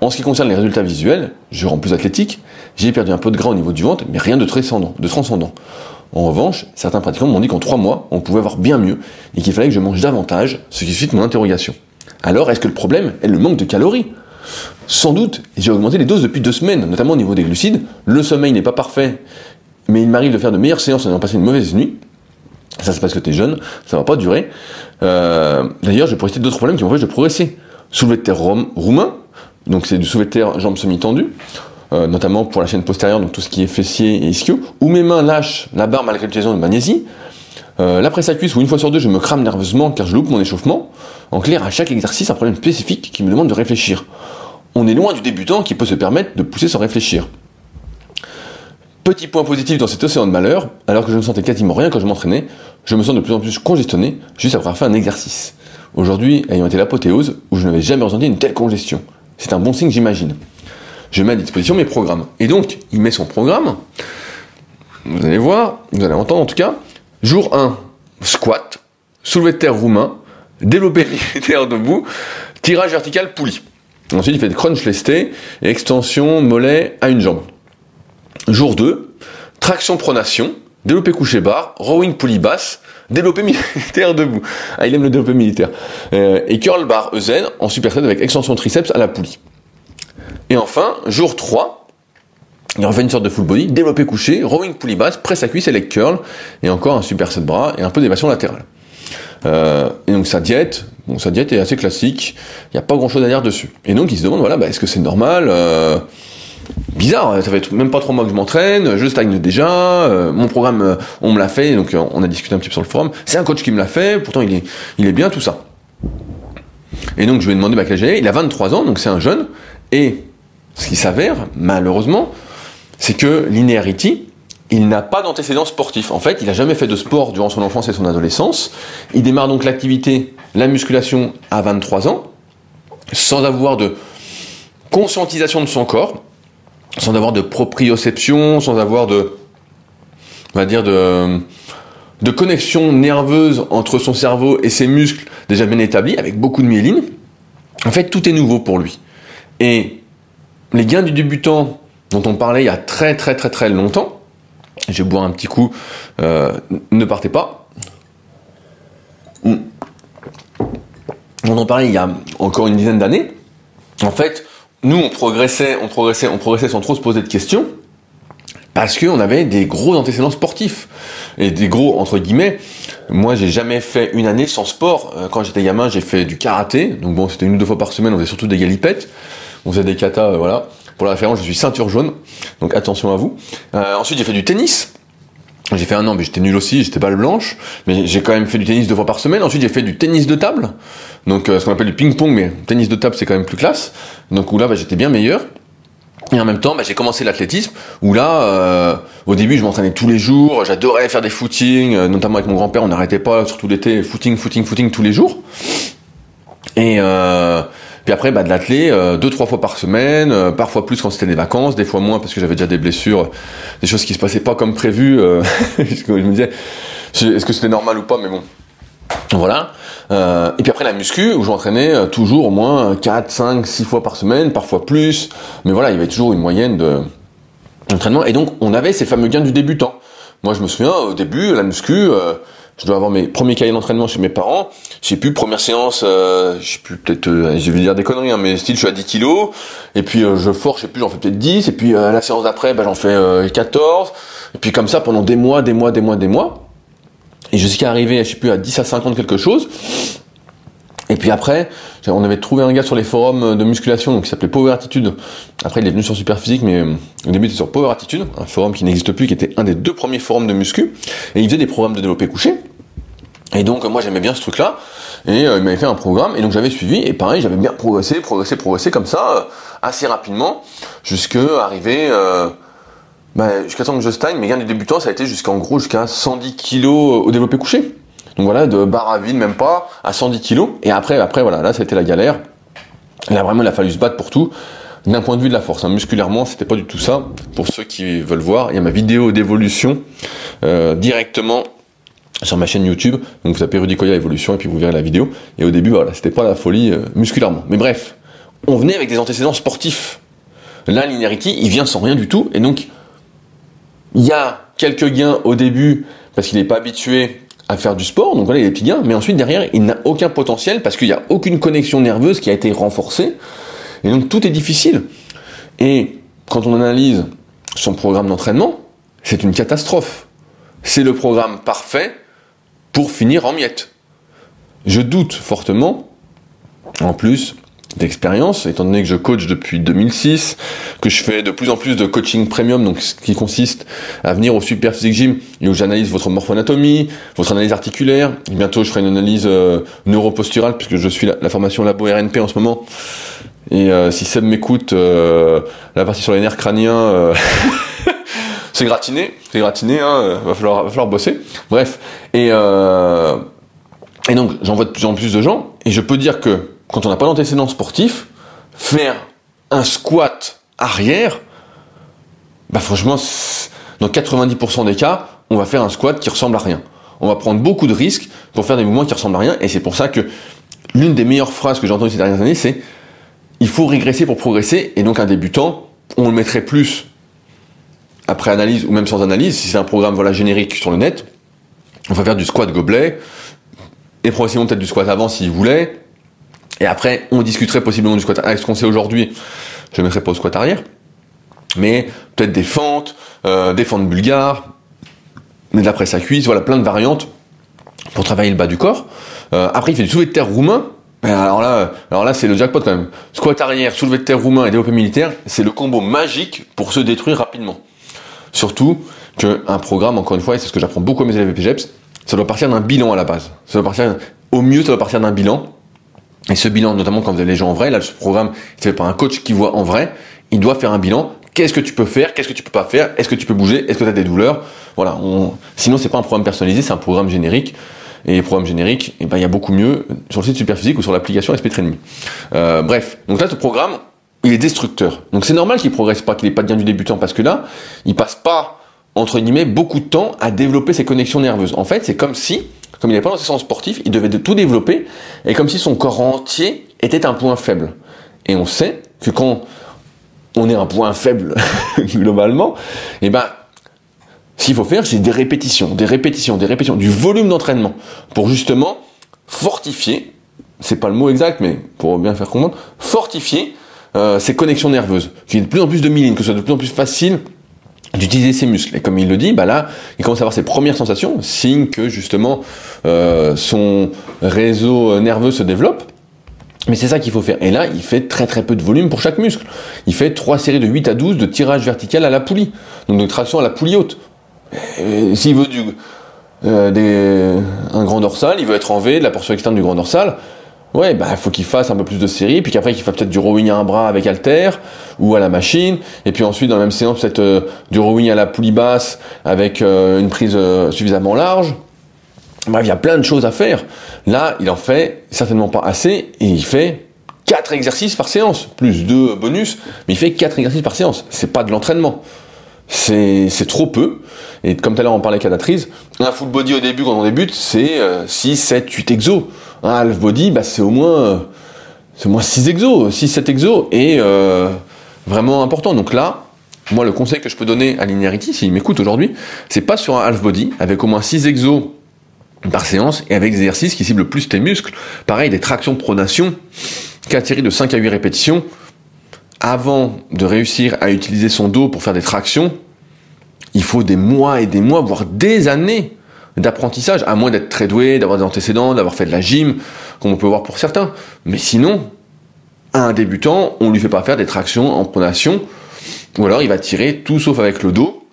En ce qui concerne les résultats visuels, je rends plus athlétique, j'ai perdu un peu de gras au niveau du ventre, mais rien. De transcendant. En revanche, certains pratiquants m'ont dit qu'en trois mois, on pouvait avoir bien mieux et qu'il fallait que je mange davantage, ce qui suscite mon interrogation. Alors, est-ce que le problème est le manque de calories? Sans doute, j'ai augmenté les doses depuis deux semaines, notamment au niveau des glucides. Le sommeil n'est pas parfait, mais il m'arrive de faire de meilleures séances en ayant passé une mauvaise nuit. Ça, c'est parce que tu es jeune, ça va pas durer. Euh, d'ailleurs, j'ai profité d'autres problèmes qui m'empêchent de progresser. Soulevé de terre roumain, donc c'est du soulevé de terre jambes semi-tendues, euh, notamment pour la chaîne postérieure, donc tout ce qui est fessier et ischio, où mes mains lâchent la barre malgré l'utilisation de magnésie. Euh, la presse à cuisse où une fois sur deux je me crame nerveusement car je loupe mon échauffement. En clair, à chaque exercice, un problème spécifique qui me demande de réfléchir. On est loin du débutant qui peut se permettre de pousser sans réfléchir. Petit point positif dans cet océan de malheur, alors que je ne sentais quasiment rien quand je m'entraînais, je me sens de plus en plus congestionné juste après avoir fait un exercice. Aujourd'hui, ayant été l'apothéose, où je n'avais jamais ressenti une telle congestion. C'est un bon signe, j'imagine. Je mets à disposition mes programmes. Et donc, il met son programme. Vous allez voir, vous allez entendre en tout cas. Jour 1, squat, soulevé de terre roumain, développé militaire debout, tirage vertical poulie. Ensuite, il fait crunch lestés et extension mollet à une jambe. Jour 2, traction pronation, développé couché barre, rowing poulie basse, développé militaire debout. Ah, il aime le développé militaire. Euh, et curl bar EZ en superset avec extension triceps à la poulie. Et enfin, jour 3, il refait une sorte de full body, développé couché, rowing poulie basse, presse à cuisse et leg curl, et encore un superset bras et un peu d'évasion latérale. Euh, et donc sa diète, bon, sa diète est assez classique, il n'y a pas grand chose à dire dessus. Et donc il se demande, voilà, bah, est-ce que c'est normal euh, bizarre, ça fait même pas trois mois que je m'entraîne, je stagne déjà, euh, mon programme, on me l'a fait, donc on a discuté un petit peu sur le forum, c'est un coach qui me l'a fait, pourtant il est, il est bien, tout ça. Et donc je lui ai demandé bah, quel il a 23 ans, donc c'est un jeune, et ce qui s'avère, malheureusement, c'est que Linearity, il n'a pas d'antécédent sportif. En fait, il n'a jamais fait de sport durant son enfance et son adolescence. Il démarre donc l'activité, la musculation, à 23 ans, sans avoir de conscientisation de son corps sans avoir de proprioception, sans avoir de, on va dire de, de connexion nerveuse entre son cerveau et ses muscles déjà bien établis, avec beaucoup de myéline. En fait, tout est nouveau pour lui. Et les gains du débutant dont on parlait il y a très très très très longtemps, je vais boire un petit coup, euh, ne partez pas. On parlait il y a encore une dizaine d'années, en fait, nous on progressait, on progressait, on progressait sans trop se poser de questions, parce qu'on avait des gros antécédents sportifs. Et des gros, entre guillemets, moi j'ai jamais fait une année sans sport. Euh, quand j'étais gamin, j'ai fait du karaté, donc bon, c'était une ou deux fois par semaine, on faisait surtout des galipettes, on faisait des katas, euh, voilà. Pour la référence, je suis ceinture jaune, donc attention à vous. Euh, ensuite, j'ai fait du tennis. J'ai fait un an, mais j'étais nul aussi, j'étais balle blanche, mais j'ai quand même fait du tennis deux fois par semaine. Ensuite, j'ai fait du tennis de table, donc ce qu'on appelle du ping-pong, mais tennis de table, c'est quand même plus classe. Donc où là, bah, j'étais bien meilleur. Et en même temps, bah, j'ai commencé l'athlétisme, où là, euh, au début, je m'entraînais tous les jours, j'adorais faire des footings, euh, notamment avec mon grand-père, on n'arrêtait pas, surtout l'été, footing, footing, footing tous les jours. Et euh, puis après, bah, de l'athlé, deux, trois fois par semaine, parfois plus quand c'était des vacances, des fois moins parce que j'avais déjà des blessures, des choses qui se passaient pas comme prévu. je me disais, est-ce que c'était normal ou pas, mais bon, voilà. Euh, et puis après la muscu, où j'entraînais euh, toujours au moins 4, 5, 6 fois par semaine, parfois plus. Mais voilà, il y avait toujours une moyenne de d'entraînement. Et donc on avait ces fameux gains du débutant. Moi je me souviens, au début, la muscu, euh, je dois avoir mes premiers cahiers d'entraînement chez mes parents. J'ai plus première séance, euh, je sais plus peut-être, je vais dire des conneries, hein, mais style je suis à 10 kilos. Et puis je force, je sais plus, j'en fais peut-être 10. Et puis la séance d'après, bah, j'en fais 14. Et puis comme ça pendant des mois, des mois, des mois, des mois. Et jusqu'à arriver, je sais plus, à 10 à 50 quelque chose. Et puis après, on avait trouvé un gars sur les forums de musculation donc qui s'appelait Power Attitude. Après, il est venu sur Superphysique, mais euh, au début, il était sur Power Attitude, un forum qui n'existe plus, qui était un des deux premiers forums de muscu. Et il faisait des programmes de développé couché. Et donc, moi, j'aimais bien ce truc-là. Et euh, il m'avait fait un programme, et donc j'avais suivi. Et pareil, j'avais bien progressé, progressé, progressé comme ça, euh, assez rapidement, jusqu'à arriver... Bah, jusqu'à temps que je stagne, mes gains du débutant, ça a été jusqu'en gros jusqu'à 110 kg au développé couché. Donc voilà, de barre à vide, même pas, à 110 kg. Et après, après voilà, là, été la galère. Là, vraiment, il a fallu se battre pour tout. D'un point de vue de la force, hein, musculairement, c'était pas du tout ça. Pour ceux qui veulent voir, il y a ma vidéo d'évolution euh, directement sur ma chaîne YouTube. Donc vous tapez Rudy Koya évolution et puis vous verrez la vidéo. Et au début, voilà, c'était pas la folie euh, musculairement. Mais bref, on venait avec des antécédents sportifs. Là, l'inerity, il vient sans rien du tout. Et donc, il y a quelques gains au début parce qu'il n'est pas habitué à faire du sport, donc voilà, il gains, mais ensuite derrière, il n'a aucun potentiel parce qu'il n'y a aucune connexion nerveuse qui a été renforcée, et donc tout est difficile. Et quand on analyse son programme d'entraînement, c'est une catastrophe. C'est le programme parfait pour finir en miettes. Je doute fortement, en plus, d'expérience, étant donné que je coach depuis 2006, que je fais de plus en plus de coaching premium, donc ce qui consiste à venir au Super Physique Gym et où j'analyse votre morphoanatomie, votre analyse articulaire. Bientôt, je ferai une analyse euh, neuroposturale puisque je suis la, formation Labo RNP en ce moment. Et euh, si Seb m'écoute, euh, la partie sur les nerfs crâniens, c'est gratiné, c'est gratiné, hein, va falloir, va falloir bosser. Bref, et et donc j'en vois de plus en plus de gens, et je peux dire que quand on n'a pas d'antécédent sportif, faire un squat arrière, bah franchement, dans 90% des cas, on va faire un squat qui ressemble à rien. On va prendre beaucoup de risques pour faire des mouvements qui ressemblent à rien, et c'est pour ça que l'une des meilleures phrases que j'ai entendues ces dernières années, c'est il faut régresser pour progresser, et donc un débutant, on le mettrait plus après analyse ou même sans analyse, si c'est un programme voilà, générique sur le net, on va faire du squat gobelet, et progressivement peut-être du squat avant s'il voulait, et après, on discuterait possiblement du squat avec ce qu'on sait aujourd'hui. Je ne mettrai pas au squat arrière. Mais peut-être des fentes, euh, des fentes bulgares, mais d'après sa cuisse, voilà, plein de variantes pour travailler le bas du corps. Euh, après, il fait du soulevé de terre roumain. Alors là, alors là, c'est le jackpot quand même. Squat arrière, soulevé de terre roumain et développé militaire, c'est le combo magique pour se détruire rapidement. Surtout qu'un programme, encore une fois, et c'est ce que j'apprends beaucoup à mes élèves PGEPS, ça doit partir d'un bilan à la base. Ça doit partir, au mieux, ça doit partir d'un bilan. Et ce bilan, notamment quand vous avez les gens en vrai, là, ce programme, c'est fait par un coach qui voit en vrai, il doit faire un bilan. Qu'est-ce que tu peux faire? Qu'est-ce que tu peux pas faire? Est-ce que tu peux bouger? Est-ce que tu as des douleurs? Voilà. On... Sinon, c'est pas un programme personnalisé, c'est un programme générique. Et les programmes génériques, eh ben, il y a beaucoup mieux sur le site Superphysique ou sur l'application SP Training. Euh, bref. Donc là, ce programme, il est destructeur. Donc c'est normal qu'il progresse pas, qu'il ait pas bien du débutant, parce que là, il passe pas entre guillemets, beaucoup de temps à développer ses connexions nerveuses. En fait, c'est comme si, comme il n'est pas dans ses sens sportifs, il devait tout développer, et comme si son corps entier était un point faible. Et on sait que quand on est un point faible globalement, eh ben, ce qu'il faut faire, c'est des répétitions, des répétitions, des répétitions, du volume d'entraînement pour justement fortifier, c'est pas le mot exact, mais pour bien faire comprendre, fortifier euh, ces connexions nerveuses, qu'il y ait de plus en plus de myéline, que ce soit de plus en plus facile d'utiliser ses muscles. Et comme il le dit, bah là, il commence à avoir ses premières sensations, signe que justement euh, son réseau nerveux se développe. Mais c'est ça qu'il faut faire. Et là, il fait très très peu de volume pour chaque muscle. Il fait trois séries de 8 à 12 de tirage vertical à la poulie. Donc de traction à la poulie haute. S'il veut du, euh, un grand dorsal, il veut être en V de la portion externe du grand dorsal, ouais, bah, il faut qu'il fasse un peu plus de séries, puis qu'après qu'il fasse peut-être du rowing à un bras avec halter, ou à la machine, et puis ensuite dans la même séance peut-être euh, du rowing à la poulie basse avec euh, une prise suffisamment large. Bref, il y a plein de choses à faire. Là, il en fait certainement pas assez, et il fait 4 exercices par séance, plus 2 bonus, mais il fait 4 exercices par séance. C'est pas de l'entraînement. C'est trop peu. Et comme tout à l'heure on parlait cadatrice, un full body au début quand on débute, c'est 6, 7, 8 exos. Un half body, bah, c'est au moins c'est au moins 6 exos, 6, 7 exos, et euh, vraiment important. Donc là, moi le conseil que je peux donner à Linearity, s'il m'écoute aujourd'hui, c'est pas sur un half body, avec au moins 6 exos par séance, et avec des exercices qui ciblent plus tes muscles. Pareil, des tractions pronation, 4 séries de 5 à 8 répétitions, avant de réussir à utiliser son dos pour faire des tractions, il faut des mois et des mois, voire des années d'apprentissage, à moins d'être très doué, d'avoir des antécédents, d'avoir fait de la gym, comme on peut voir pour certains. Mais sinon, à un débutant, on ne lui fait pas faire des tractions en pronation, ou alors il va tirer tout sauf avec le dos.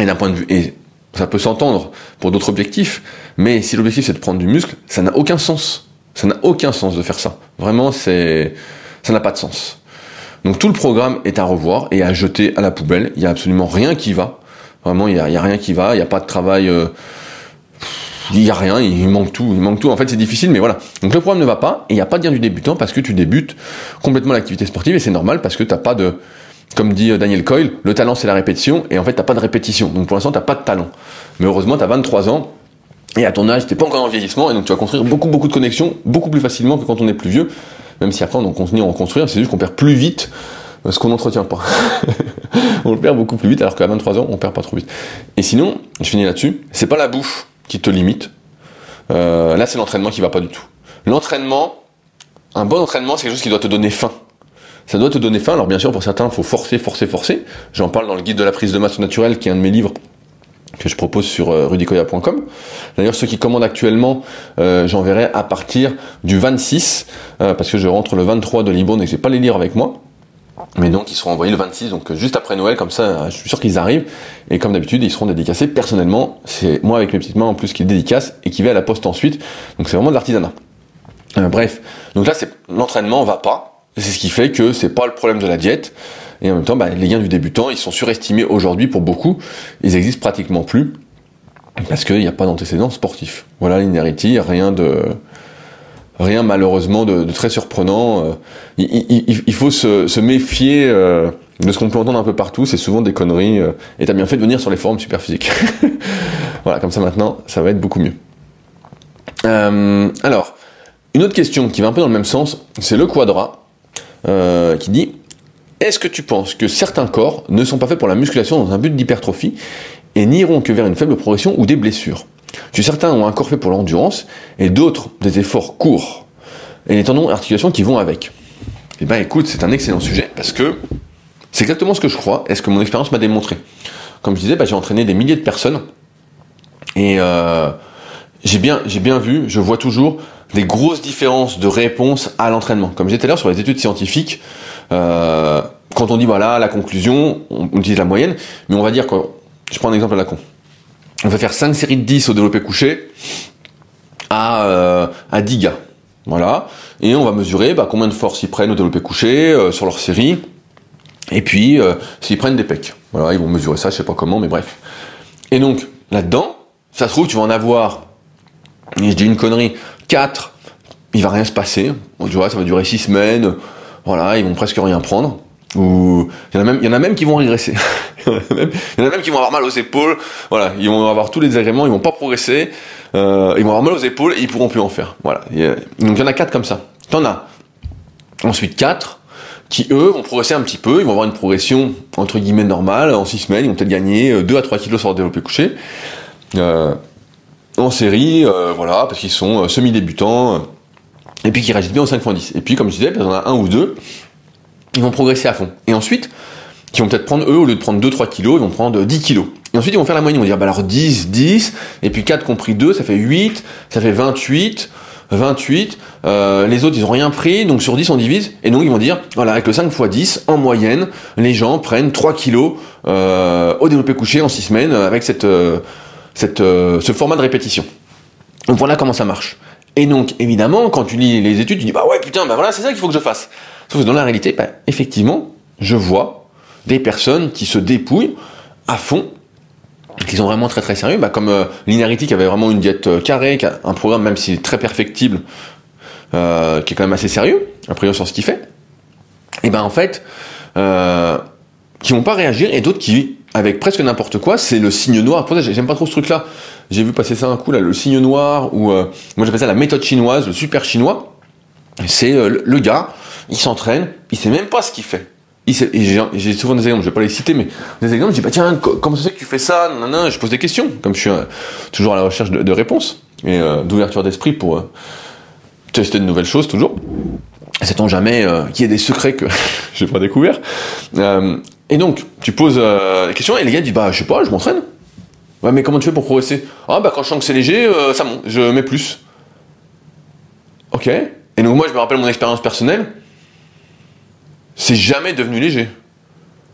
Et d'un point de vue, et ça peut s'entendre pour d'autres objectifs, mais si l'objectif c'est de prendre du muscle, ça n'a aucun sens. Ça n'a aucun sens de faire ça. Vraiment, c'est, ça n'a pas de sens. Donc tout le programme est à revoir et à jeter à la poubelle. Il n'y a absolument rien qui va. Vraiment, il n'y a, rien qui va, il n'y a pas de travail. Euh, il n'y a rien, il manque tout, il manque tout. En fait, c'est difficile, mais voilà. Donc le programme ne va pas, et il n'y a pas de lien du débutant parce que tu débutes complètement l'activité sportive, et c'est normal parce que tu n'as pas de, comme dit euh, Daniel Coyle, le talent c'est la répétition, et en fait tu n'as pas de répétition. Donc pour l'instant tu n'as pas de talent. Mais heureusement tu as 23 ans, et à ton âge, tu n'es pas encore en vieillissement, et donc tu vas construire beaucoup beaucoup de connexions, beaucoup plus facilement que quand on est plus vieux. Même si après on continue à en construire, c'est juste qu'on perd plus vite ce qu'on n'entretient pas. on le perd beaucoup plus vite, alors qu'à 23 ans, on perd pas trop vite. Et sinon, je finis là-dessus, c'est pas la bouffe qui te limite. Euh, là, c'est l'entraînement qui va pas du tout. L'entraînement, un bon entraînement, c'est quelque chose qui doit te donner faim. Ça doit te donner faim. Alors bien sûr, pour certains, il faut forcer, forcer, forcer. J'en parle dans le guide de la prise de masse naturelle, qui est un de mes livres que je propose sur euh, rudicoya.com. D'ailleurs, ceux qui commandent actuellement, euh, j'enverrai à partir du 26, euh, parce que je rentre le 23 de Libourne et que j'ai pas les livres avec moi. Mais donc ils seront envoyés le 26, donc juste après Noël, comme ça, je suis sûr qu'ils arrivent. Et comme d'habitude, ils seront dédicacés personnellement. C'est moi avec mes petites mains en plus qui les dédicace et qui va à la poste ensuite. Donc c'est vraiment de l'artisanat. Bref, donc là, c'est l'entraînement va pas. C'est ce qui fait que c'est pas le problème de la diète. Et en même temps, bah, les gains du débutant, ils sont surestimés aujourd'hui pour beaucoup. Ils existent pratiquement plus parce qu'il n'y a pas d'antécédent sportif. Voilà l'inerity, rien de rien malheureusement de, très surprenant. Euh, il, faut se, méfier euh, de ce qu'on peut entendre un peu partout, c'est souvent des conneries, euh, et t'as bien fait de venir sur les forums super physiques. voilà, comme ça maintenant, ça va être beaucoup mieux. alors, une autre question qui va un peu dans le même sens, c'est le quadra, qui dit Est-ce que tu penses que certains corps ne sont pas faits pour la musculation dans un but d'hypertrophie et n'iront que vers une faible progression ou des blessures? Tu certains ont un corps fait pour l'endurance et d'autres des efforts courts et les tendons articulations qui vont avec. Eh ben écoute, c'est un excellent sujet parce que c'est exactement ce que je crois et ce que mon expérience m'a démontré. Comme je disais, bah, j'ai entraîné des milliers de personnes et euh, j'ai bien, bien vu, je vois toujours des grosses différences de réponse à l'entraînement. Comme j'étais là sur les études scientifiques, euh, quand on dit voilà la conclusion, on, utilise la moyenne, mais on va dire que je prends un exemple à la con on va faire 5 séries de 10 au développé couché à, euh, à 10 gars. Voilà. Et on va mesurer bah, combien de force ils prennent au développé couché euh, sur leur série. Et puis, euh, s'ils prennent des pecs. Voilà, ils vont mesurer ça, je sais pas comment, mais bref. Et donc, là-dedans, ça se trouve, tu vas en avoir, et je dis une connerie, 4, il va rien se passer. tu vois, ça va durer 6 semaines. Voilà, ils vont presque rien prendre. Il y en a même, qui vont régresser. il y en a même qui vont avoir mal aux épaules. Voilà, ils vont avoir tous les désagréments, ils vont pas progresser. Euh, ils vont avoir mal aux épaules et ils pourront plus en faire. Voilà. donc il y en a quatre comme ça. T'en as. Ensuite quatre qui eux vont progresser un petit peu. Ils vont avoir une progression entre guillemets normale en six semaines. Ils vont peut-être gagner 2 à 3 kilos sur leur développé couché. Euh, en série, euh, voilà, parce qu'ils sont semi-débutants, et puis qui réagissent bien au 5 x 10. Et puis, comme je disais, il y en a un ou deux ils vont progresser à fond. Et ensuite, qui vont peut-être prendre, eux, au lieu de prendre 2-3 kilos, ils vont prendre 10 kilos. Et ensuite, ils vont faire la moyenne, ils vont dire, bah alors 10, 10, et puis 4 compris 2, ça fait 8, ça fait 28, 28, euh, les autres, ils ont rien pris, donc sur 10, on divise, et donc ils vont dire, voilà, avec le 5 x 10, en moyenne, les gens prennent 3 kilos euh, au développé couché en 6 semaines, avec euh, euh, ce format de répétition. Donc voilà comment ça marche. Et donc, évidemment, quand tu lis les études, tu dis, bah ouais, putain, bah voilà, c'est ça qu'il faut que je fasse. Sauf que dans la réalité, bah, effectivement, je vois des personnes qui se dépouillent à fond, qui sont vraiment très très sérieux, bah, comme euh, Linarity qui avait vraiment une diète euh, carrée, qui a un programme même s'il est très perfectible, euh, qui est quand même assez sérieux, a priori sur ce qu'il fait. Et ben en fait, euh, qui vont pas réagir, et d'autres qui, avec presque n'importe quoi, c'est le signe noir. Pour j'aime pas trop ce truc-là. J'ai vu passer ça un coup là, le signe noir, ou moi j'appelle ça la méthode chinoise, le super chinois. C'est le gars, il s'entraîne, il sait même pas ce qu'il fait. J'ai souvent des exemples, je vais pas les citer, mais des exemples, je dis bah tiens, comment ça fait que tu fais ça? Je pose des questions, comme je suis euh, toujours à la recherche de, réponses et euh, d'ouverture d'esprit pour euh, tester de nouvelles choses toujours. Sait-on jamais qu'il y a des secrets que j'ai pas découvert Et donc, tu poses des questions et les gars disent bah je sais pas, je m'entraîne. Ouais, mais comment tu fais pour progresser? Ah bah quand je sens que c'est léger, ça monte, je mets plus. Ok. Et donc moi je me rappelle mon expérience personnelle c'est jamais devenu léger.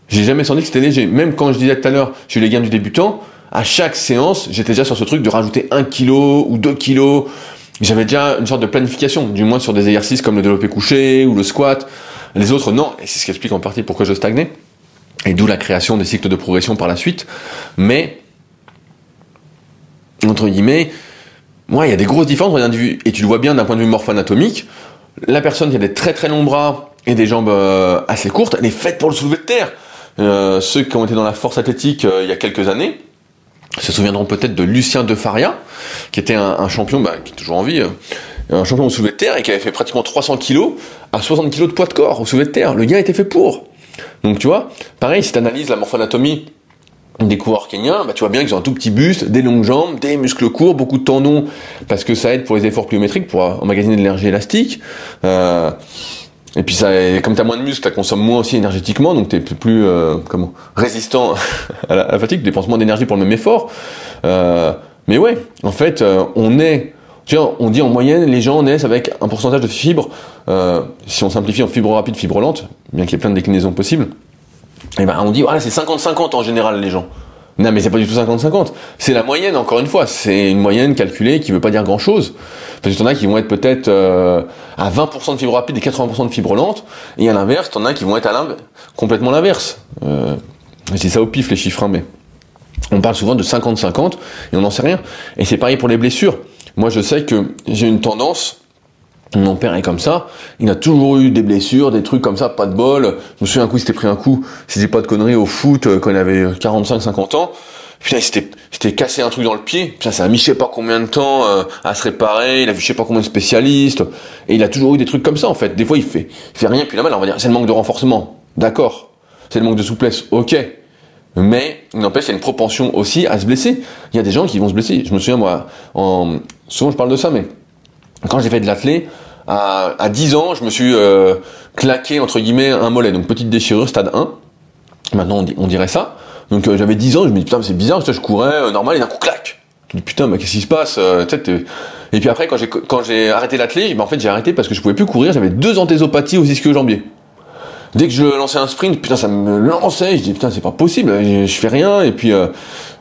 J'ai jamais senti que c'était léger. Même quand je disais tout à l'heure, je suis les gains du débutant, à chaque séance, j'étais déjà sur ce truc de rajouter un kilo ou deux kilos. J'avais déjà une sorte de planification, du moins sur des exercices comme le développé couché ou le squat. Les autres, non. Et c'est ce qui explique en partie pourquoi je stagnais. Et d'où la création des cycles de progression par la suite. Mais, entre guillemets, moi, il y a des grosses différences. Et tu le vois bien d'un point de vue morpho-anatomique. La personne qui a des très très longs bras et des jambes euh, assez courtes, elle est faite pour le soulever de terre. Euh, ceux qui ont été dans la force athlétique euh, il y a quelques années se souviendront peut-être de Lucien De Faria, qui était un, champion, bah, qui est toujours en vie, un champion au soulevé de terre et qui avait fait pratiquement 300 kilos à 60 kilos de poids de corps au soulevé de terre. Le gars était fait pour. Donc tu vois, pareil, si tu analyses la morphoanatomie des coureurs kenyans, bah, tu vois bien qu'ils ont un tout petit buste, des longues jambes, des muscles courts, beaucoup de tendons, parce que ça aide pour les efforts pliométriques, pour emmagasiner de l'énergie élastique. Et puis ça, comme tu as moins de muscles, tu consommes moins aussi énergétiquement, donc tu es plus, euh, comment, résistant à la, fatigue, tu dépenses moins d'énergie pour le même effort. Euh, mais ouais, en fait, euh, on est, tu vois, on dit en moyenne, les gens naissent avec un pourcentage de fibres, si on simplifie en fibres rapides, fibres lentes, bien qu'il y ait plein de déclinaisons possibles, et ben on dit, voilà, c'est 50-50 en général les gens. Non, mais c'est pas du tout 50-50. C'est la moyenne, encore une fois. C'est une moyenne calculée qui veut pas dire grand chose. Parce que t'en as qui vont être peut-être euh, à 20% de fibres rapides et 80% de fibres lentes. Et à l'inverse, t'en as qui vont être à complètement l'inverse. Euh, ça au pif, les chiffres, hein, mais on parle souvent de 50-50 et on n'en sait rien. Et c'est pareil pour les blessures. Moi, je sais que j'ai une tendance mon père est comme ça. Il a toujours eu des blessures, des trucs comme ça, pas de bol. Je me souviens un coup, il s'était pris un coup, si j'ai pas de conneries, au foot, euh, quand il avait 45-50 ans. Putain, il s'était, cassé un truc dans le pied. Putain, ça a mis je sais pas combien de temps euh, à se réparer. Il a vu je sais pas combien de spécialistes. Et il a toujours eu des trucs comme ça, en fait. Des fois, il fait, il fait rien, puis là, mal, on va dire, c'est le manque de renforcement. D'accord. C'est le manque de souplesse. Ok. Mais, n'empêche, il y a une propension aussi à se blesser. Il y a des gens qui vont se blesser. Je me souviens, moi, en, souvent je parle de ça, mais quand j'ai fait de l'athlé, à, à 10 ans, je me suis euh, claqué, entre guillemets, un mollet. Donc petite déchirure, stade 1. Maintenant, on, dirait ça. Donc euh, j'avais 10 ans, je me dis, putain, c'est bizarre, je courais euh, normal, et d'un coup, clac Je me dis, putain, mais qu'est-ce qui se passe Et puis après, quand j'ai, arrêté l'athlé, ben, en fait, j'ai arrêté parce que je pouvais plus courir, j'avais deux anthésopathies aux ischio-jambiers. Dès que je lançais un sprint, putain, ça me lançait. Je dis putain, c'est pas possible. Je, fais rien. Et puis,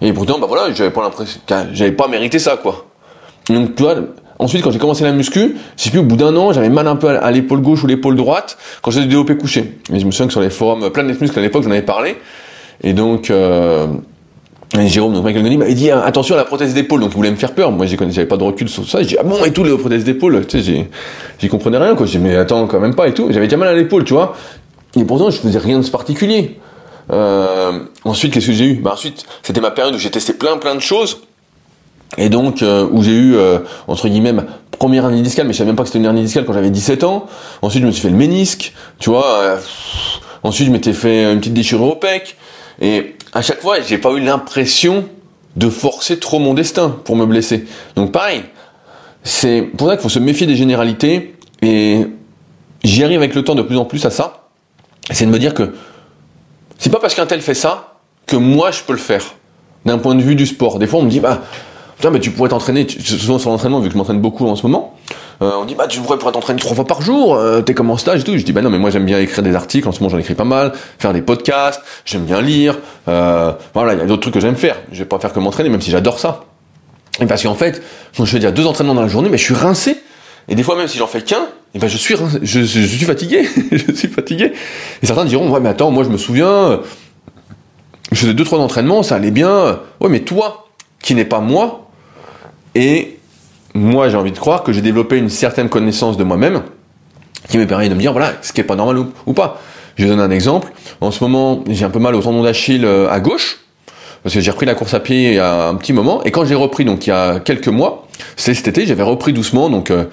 et pourtant, bah voilà, j'avais pas l'impression, j'avais pas mérité ça, quoi. Donc, tu vois, Ensuite, quand j'ai commencé la muscu, je plus, au bout d'un an, j'avais mal un peu à l'épaule gauche ou l'épaule droite quand j'étais développé couché. Et je me souviens que sur les forums Planet Muscle à l'époque, j'en avais parlé. Et donc, euh, Jérôme, donc Michael Goni, m'avait dit hein, attention à la prothèse d'épaule, donc il voulait me faire peur. Moi, j'avais pas de recul sur ça. J'ai dit ah bon et tout les prothèses d'épaule, tu sais, j'y comprenais rien quoi. J'ai dit mais attends quand même pas et tout. J'avais déjà mal à l'épaule, tu vois. et pourtant, je faisais rien de particulier. Euh, ensuite, qu'est-ce que j'ai eu? Bah, Ensuite, c'était ma période où j'ai testé plein plein de choses. Et donc, euh, où j'ai eu, euh, entre guillemets, première hernie discale, mais je savais même pas que c'était une hernie discale quand j'avais 17 ans. Ensuite, je me suis fait le ménisque, tu vois. ensuite, je m'étais fait une petite déchirure au pec. Et à chaque fois, j'ai pas eu l'impression de forcer trop mon destin pour me blesser. Donc pareil, c'est pour ça qu'il faut se méfier des généralités. Et j'y arrive avec le temps de plus en plus à ça. C'est de me dire que c'est pas parce qu'un tel fait ça que moi je peux le faire. D'un point de vue du sport. Des fois on me dit bah putain mais tu pourrais t'entraîner, souvent sur l'entraînement vu que je m'entraîne beaucoup en ce moment. Euh, on dit bah tu pourrais, t'entraîner trois fois par jour, euh, t'es comme en stage et tout. Je dis bah non mais moi j'aime bien écrire des articles, en ce moment j'en écris pas mal, faire des podcasts, j'aime bien lire, euh, voilà il y a d'autres trucs que j'aime faire. Je vais pas faire que m'entraîner même si j'adore ça. Et parce qu'en fait quand je fais dire deux entraînements dans la journée, mais je suis rincé. Et des fois même si j'en fais qu'un, et ben je suis je, suis fatigué, je suis fatigué. Et certains diront ouais mais attends moi je me souviens, je faisais deux trois entraînements, ça allait bien. Ouais mais toi qui n'es pas moi et moi j'ai envie de croire que j'ai développé une certaine connaissance de moi-même qui me permet de me dire voilà ce qui est pas normal ou, pas. Je vais donner un exemple. En ce moment j'ai un peu mal au tendon d'Achille euh, à gauche parce que j'ai repris la course à pied il y a un petit moment et quand j'ai repris donc il y a quelques mois, c'est cet été, j'avais repris doucement donc euh,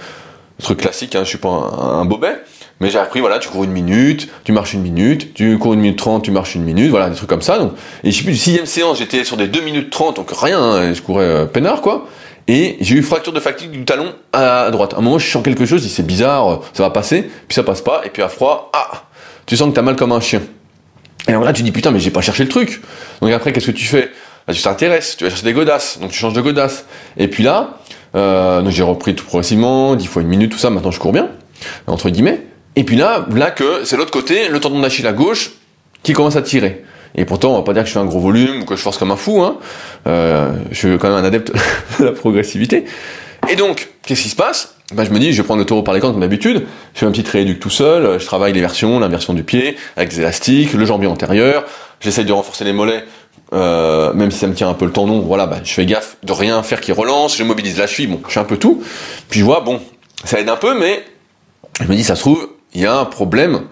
truc classique, hein, je suis pas un, bobet, mais j'ai appris, voilà, tu cours une minute, tu marches une minute, tu cours une minute trente, tu marches une minute, voilà, des trucs comme ça. Et je sais plus, sixième séance, j'étais sur des deux minutes trente, donc rien, hein, je courais euh, peinard, quoi. Et j'ai eu fracture de fatigue du talon à, droite. À un moment, je sens quelque chose, je dis c'est bizarre, ça va passer, puis ça passe pas, et puis à froid, ah, tu sens que t'as mal comme un chien. Et alors là, tu dis putain, mais j'ai pas cherché le truc. Donc après, qu'est-ce que tu fais? Bah, Tu t'intéresses, tu vas chercher des godasses, donc tu changes de godasse. Et puis là, euh, j'ai repris tout progressivement, 10 fois une minute, tout ça, maintenant je cours bien, entre guillemets. Et puis là, là que c'est l'autre côté, le tendon d'Achille à gauche, qui commence à tirer. Et pourtant, on va pas dire que je fais un gros volume ou que je force comme un fou. Hein. Euh, je suis quand même un adepte de la progressivité. Et donc, qu'est-ce qui se passe? Ben, Je me dis, je vais prendre le taureau par les cornes comme d'habitude. Je fais un petit rééduque tout seul. Je travaille les versions, l'inversion du pied, avec des élastiques, le jambier antérieur. J'essaye de renforcer les mollets euh, même si ça me tient un peu le tendon, voilà, bah, je fais gaffe de rien faire qui relance, je mobilise la cheville, bon, je fais un peu tout. Puis je vois, bon, ça aide un peu, mais je me dis, ça se trouve, il y a un problème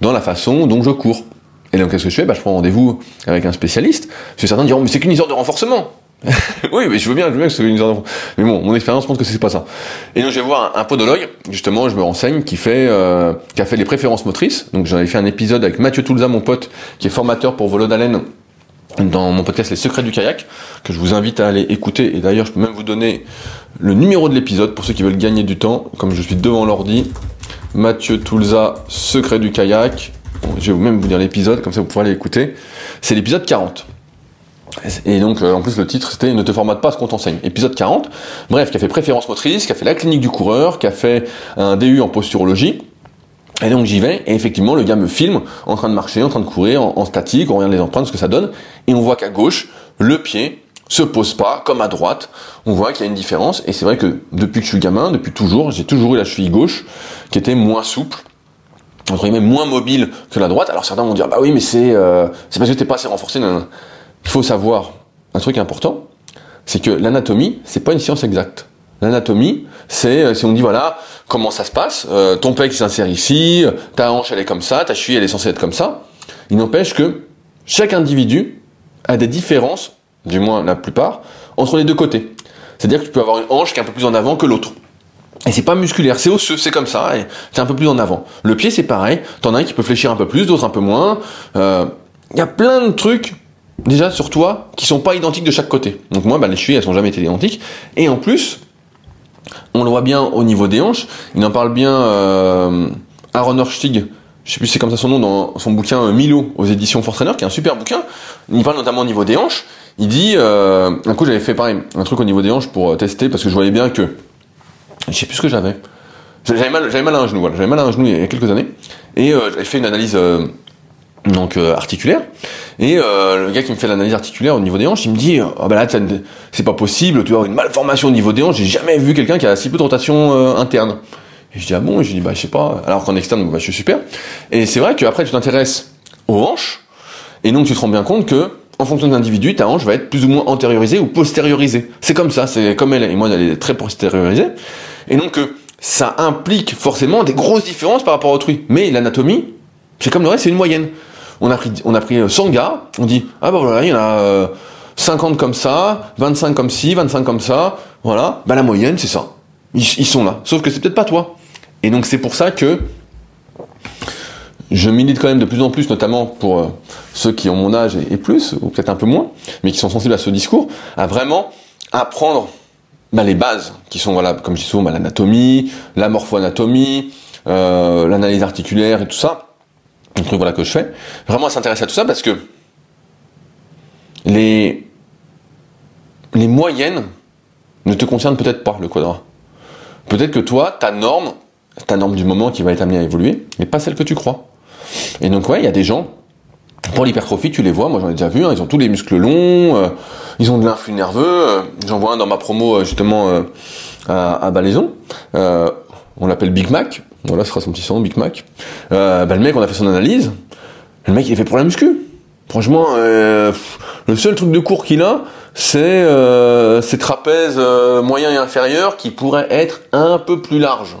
dans la façon dont je cours. Et donc, qu'est-ce que je fais? Bah, Je prends rendez-vous avec un spécialiste, parce certains diront, mais c'est qu'une histoire de renforcement. oui, mais je veux bien, je veux bien que c'est une histoire de Mais bon, mon expérience montre que c'est pas ça. Et donc, je vais voir un, podologue, justement, je me renseigne, qui fait, euh, qui a fait les préférences motrices. Donc, j'en avais fait un épisode avec Mathieu Toulza, mon pote, qui est formateur pour Volodalen dans mon podcast Les Secrets du kayak, que je vous invite à aller écouter. Et d'ailleurs, je peux même vous donner le numéro de l'épisode pour ceux qui veulent gagner du temps. Comme je suis devant l'ordi, Mathieu Toulza, Secrets du kayak. Je vais même vous dire l'épisode, comme ça vous pourrez aller écouter. C'est l'épisode 40. Et donc, euh, en plus, le titre, c'était Ne te formate pas ce qu'on t'enseigne. Épisode 40. Bref, qui a fait préférence motrice, qui a fait la clinique du coureur, qui a fait un DU en posturologie et donc j'y vais, et effectivement, le gars me filme en train de marcher, en train de courir, en, statique, on regarde les empreintes, ce que ça donne, et on voit qu'à gauche, le pied se pose pas comme à droite. On voit qu'il y a une différence, et c'est vrai que depuis que je suis gamin, depuis toujours, j'ai toujours eu la cheville gauche qui était moins souple, entre guillemets moins mobile que la droite. Alors certains vont dire, bah oui, mais c'est euh, parce que t'es pas assez renforcé. Il faut savoir un truc important, c'est que l'anatomie, c'est pas une science exacte. L'anatomie, c'est euh, si on dit voilà comment ça se passe, euh, ton pec s'insère ici, ta hanche elle est comme ça, ta cheville elle est censée être comme ça. Il n'empêche que chaque individu a des différences, du moins la plupart, entre les deux côtés. C'est-à-dire que tu peux avoir une hanche qui est un peu plus en avant que l'autre. Et c'est pas musculaire, c'est osseux, c'est comme ça, et c'est un peu plus en avant. Le pied c'est pareil, t'en as un qui peut fléchir un peu plus, d'autres un peu moins. Euh, il y a plein de trucs déjà sur toi qui sont pas identiques de chaque côté. Donc moi, bah, les chevilles elles sont jamais été identiques. Et en plus, on le voit bien au niveau des hanches. Il en parle bien euh, Aaron Orstig, je sais plus c'est comme ça son nom, dans son bouquin euh, Milo aux éditions Fortrainer, qui est un super bouquin. Il parle notamment au niveau des hanches. Il dit, euh, un coup j'avais fait pareil, un truc au niveau des hanches pour euh, tester, parce que je voyais bien que, je sais plus ce que j'avais. J'avais mal, j'avais mal à un genou, voilà. J'avais mal à un genou il y a quelques années. Et j'avais fait une analyse donc euh, articulaire. Et euh, le gars qui me fait l'analyse articulaire au niveau des hanches, il me dit oh bah là c'est pas possible, tu as une malformation au niveau des hanches. J'ai jamais vu quelqu'un qui a si peu de rotation euh, interne. Et je dis ah bon, je dis bah je sais pas. Alors qu'en externe, bah, je suis super. Et c'est vrai qu'après tu t'intéresses aux hanches, et donc tu te rends bien compte que en fonction de l'individu, ta hanche va être plus ou moins antériorisée ou postériorisée. C'est comme ça, c'est comme elle. Et moi, elle est très postériorisée. Et donc ça implique forcément des grosses différences par rapport à autrui. Mais l'anatomie C'est comme le reste, c'est une moyenne. On a pris, on a pris 100 gars, on dit, ah bah voilà, il y en a 50 comme ça, 25 comme ci, 25 comme ça, voilà, bah la moyenne, c'est ça. Ils, sont là. Sauf que c'est peut-être pas toi. Et donc c'est pour ça que je milite quand même de plus en plus, notamment pour euh, ceux qui ont mon âge et, plus, ou peut-être un peu moins, mais qui sont sensibles à ce discours, à vraiment apprendre bah, les bases, qui sont, voilà, comme je dis souvent, bah, l'anatomie, la morpho-anatomie, euh, l'analyse articulaire et tout ça, un truc voilà que je fais, vraiment à s'intéresser à tout ça parce que les, les moyennes ne te concernent peut-être pas, le quadrat. Peut-être que toi, ta norme, ta norme du moment qui va être amenée à évoluer, n'est pas celle que tu crois. Et donc ouais, il y a des gens, pour l'hypertrophie, tu les vois, moi j'en ai déjà vu, hein, ils ont tous les muscles longs, euh, ils ont de l'influx nerveux, euh, j'en vois un dans ma promo euh, justement à, à Balaison, on l'appelle Big Mac, voilà ce sera son petit son, Big Mac. Bah, le mec, on a fait son analyse, le mec il est fait pour la muscu. Franchement, le seul truc de cours qu'il a, c'est ses trapèzes moyens et inférieurs qui pourraient être un peu plus larges.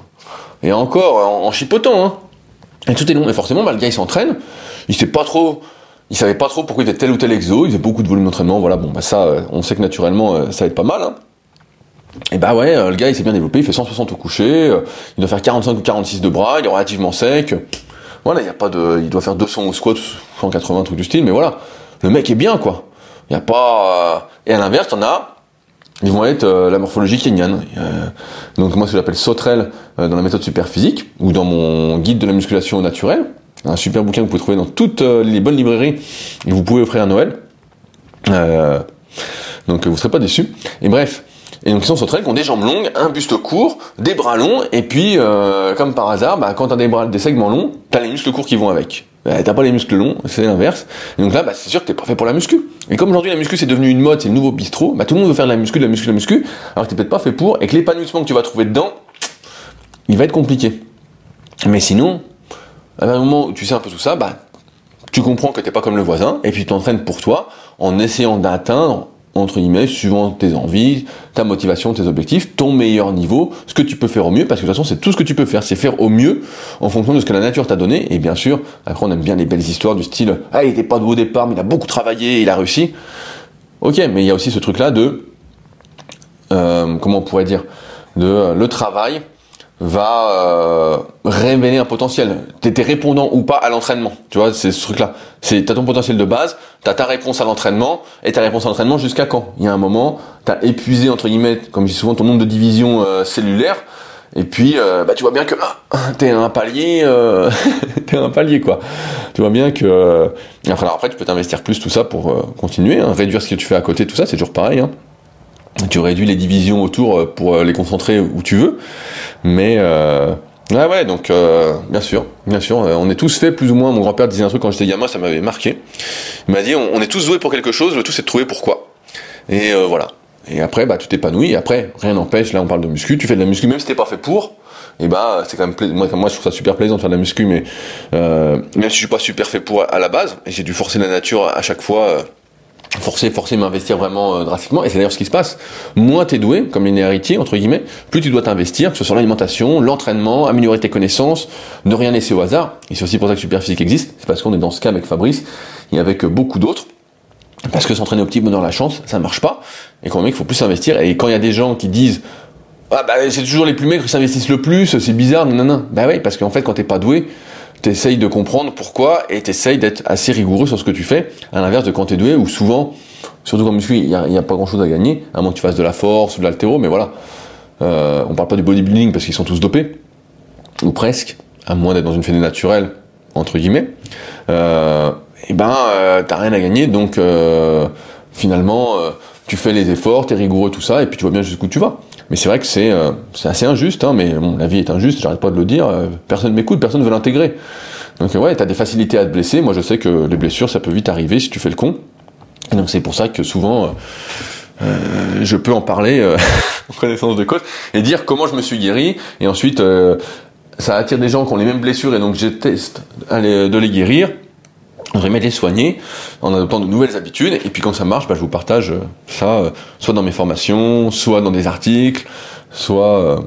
Et encore, en, en chipotant, hein. Et tout est long. Et forcément, bah, le gars, il s'entraîne. Il sait savait pas trop pourquoi il faisait tel ou tel exo. Il faisait beaucoup de volume d'entraînement. Voilà, bon, bah, ça, euh, on sait que naturellement, euh, ça aide pas mal, hein. Et bah ouais, euh, le gars, il s'est bien développé. Il fait 160 au coucher. Il doit faire 45 ou 46 de bras. Il est relativement sec. Voilà, il y a pas de, il doit faire 200 au squat, 180 trucs du style. Mais voilà, le mec est bien, quoi. Il y a pas, et à l'inverse, t'en as, ils vont être la morphologie kenyane. donc moi, ce que j'appelle sauterelle dans la méthode super physique ou dans mon guide de la musculation naturelle. Un super bouquin que vous pouvez trouver dans toutes euh, les bonnes librairies et vous pouvez offrir à Noël. Euh, donc vous ne serez pas déçus. Et bref, et donc ils sont sauterelles qui ont des jambes longues, un buste court, des bras longs, et puis euh, comme par hasard, bah, quand t'as des bras, des segments longs, t'as les muscles courts qui vont avec. Bah, t'as pas les muscles longs, c'est l'inverse. Et donc là, bah, c'est sûr que t'es pas fait pour la muscu. Et comme aujourd'hui la muscu c'est devenu une mode, c'est le nouveau bistrot, bah tout le monde veut faire de la muscu, de la muscu, de la muscu, alors que t'es peut-être pas fait pour, et que l'épanouissement que tu vas trouver dedans, il va être compliqué. Mais sinon, à un moment où tu sais un peu tout ça, bah, tu comprends que t'es pas comme le voisin, et puis tu t'entraînes pour toi, en essayant d'atteindre, entre guillemets, suivant tes envies, ta motivation, tes objectifs, ton meilleur niveau, ce que tu peux faire au mieux, parce que de toute façon, c'est tout ce que tu peux faire, c'est faire au mieux, en fonction de ce que la nature t'a donné, et bien sûr, après on aime bien les belles histoires du style, ah, il était pas doué au départ, mais il a beaucoup travaillé, il a réussi. Ok, mais il y a aussi ce truc-là de, euh, comment on pourrait dire, de euh, le travail, va euh, révéler un potentiel. T'es répondant ou pas à l'entraînement. Tu vois, c'est ce truc-là. C'est t'as ton potentiel de base, t'as ta réponse à l'entraînement et ta réponse à l'entraînement jusqu'à quand? Il y a un moment, t'as épuisé entre guillemets, comme je dis souvent, ton nombre de divisions euh, cellulaires. Et puis, euh, bah, tu vois bien que ah, t'es un palier, t'es un palier quoi. Tu vois bien que. Enfin, alors après, tu peux t'investir plus tout ça pour continuer, hein, réduire ce que tu fais à côté, tout ça, c'est toujours pareil. Hein tu réduis les divisions autour euh, pour euh, les concentrer où tu veux. Mais euh, ouais, ouais, donc euh, bien sûr, bien sûr, on est tous faits plus ou moins. Mon grand-père disait un truc quand j'étais gamin, ça m'avait marqué. Il m'a dit, on, est tous doués pour quelque chose, le tout c'est de trouver pourquoi. Et voilà. Et après, bah, tu t'épanouis. Après, rien n'empêche. Là, on parle de muscu. Tu fais de la muscu, même si t'es pas fait pour. Et bah, c'est quand même moi, moi, je trouve ça super plaisant de faire de la muscu, mais même si je suis pas super fait pour à la base, et j'ai dû forcer la nature à chaque fois forcer, forcer m'investir vraiment euh, drastiquement. Et c'est d'ailleurs ce qui se passe. Moins t'es doué, comme une héritier, entre guillemets, plus tu dois t'investir, que ce soit l'alimentation, l'entraînement, améliorer tes connaissances, ne rien laisser au hasard. Et c'est aussi pour ça que Superphysique existe. C'est parce qu'on est dans ce cas avec Fabrice et avec beaucoup d'autres. Parce que s'entraîner au petit bonheur la chance, ça marche pas. Et quand même, il faut plus s'investir. Et quand il y a des gens qui disent, ah bah c'est toujours les plus maigres qui s'investissent le plus, c'est bizarre, non, non, non. Bah oui, parce qu'en fait, quand t'es pas doué, t'essayes de comprendre pourquoi et t'essayes d'être assez rigoureux sur ce que tu fais, à l'inverse de quand t'es doué, où souvent, surtout comme muscu, il n'y a, pas grand chose à gagner, à moins que tu fasses de la force ou de l'altéro, mais voilà. Euh, on parle pas du bodybuilding parce qu'ils sont tous dopés, ou presque, à moins d'être dans une fédé naturelle, entre guillemets. Euh, et ben, euh, t'as rien à gagner, donc euh, finalement, tu fais les efforts, t'es rigoureux, tout ça, et puis tu vois bien jusqu'où tu vas. Mais c'est vrai que c'est euh, assez injuste, hein, mais la vie est injuste, j'arrête pas de le dire, euh, personne m'écoute, personne ne veut l'intégrer. Donc ouais, t'as des facilités à te blesser, moi je sais que les blessures, ça peut vite arriver si tu fais le con. Et donc c'est pour ça que souvent, euh, je peux en parler en connaissance de cause, et dire comment je me suis guéri, et ensuite, ça attire des gens qui ont les mêmes blessures, et donc je teste de les guérir, on devrait les soigner en adoptant de nouvelles habitudes. Et puis quand ça marche, bah, je vous partage euh, ça, euh, soit dans mes formations, soit dans des articles, soit, euh,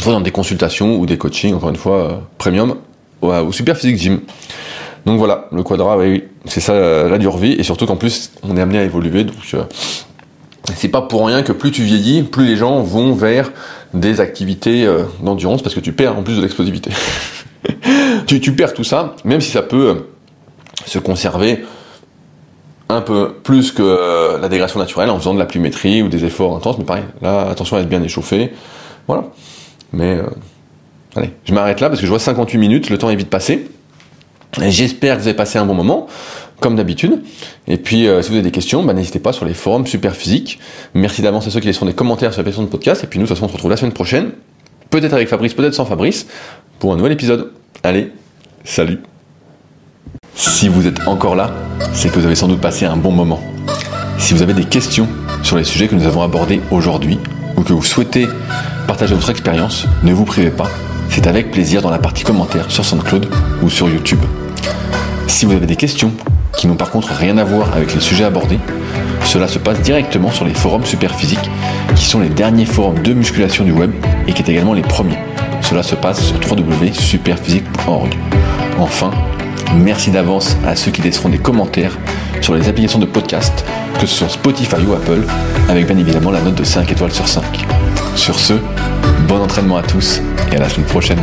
soit dans des consultations ou des coachings, encore une fois, premium, au, Super Physique Gym. Donc voilà, le quadra, oui, c'est ça la dure vie, et surtout qu'en plus, on est amené à évoluer, donc c'est pas pour rien que plus tu vieillis, plus les gens vont vers des activités d'endurance, parce que tu perds en plus de l'explosivité. tu, perds tout ça, même si ça peut se conserver un peu plus que euh, la dégradation naturelle en faisant de la plumétrie ou des efforts intenses, mais pareil, là, attention à être bien échauffé. Voilà. Mais, euh, allez, je m'arrête là parce que je vois 58 minutes, le temps est vite passé. J'espère que vous avez passé un bon moment, comme d'habitude. Et puis, euh, si vous avez des questions, bah, n'hésitez pas sur les forums super physiques. Merci d'avance à ceux qui laisseront des commentaires sur la version de podcast. Et puis nous, de toute façon, on se retrouve la semaine prochaine, peut-être avec Fabrice, peut-être sans Fabrice, pour un nouvel épisode. Allez, salut si vous êtes encore là, c'est que vous avez sans doute passé un bon moment. Si vous avez des questions sur les sujets que nous avons abordés aujourd'hui, ou que vous souhaitez partager votre expérience, ne vous privez pas, c'est avec plaisir dans la partie commentaires sur SoundCloud ou sur YouTube. Si vous avez des questions qui n'ont par contre rien à voir avec les sujets abordés, cela se passe directement sur les forums Superphysique, qui sont les derniers forums de musculation du web et qui est également les premiers. Cela se passe sur www.superphysique.org. Enfin, Merci d'avance à ceux qui laisseront des commentaires sur les applications de podcast, que ce soit Spotify ou Apple, avec bien évidemment la note de 5 étoiles sur 5. Sur ce, bon entraînement à tous et à la semaine prochaine.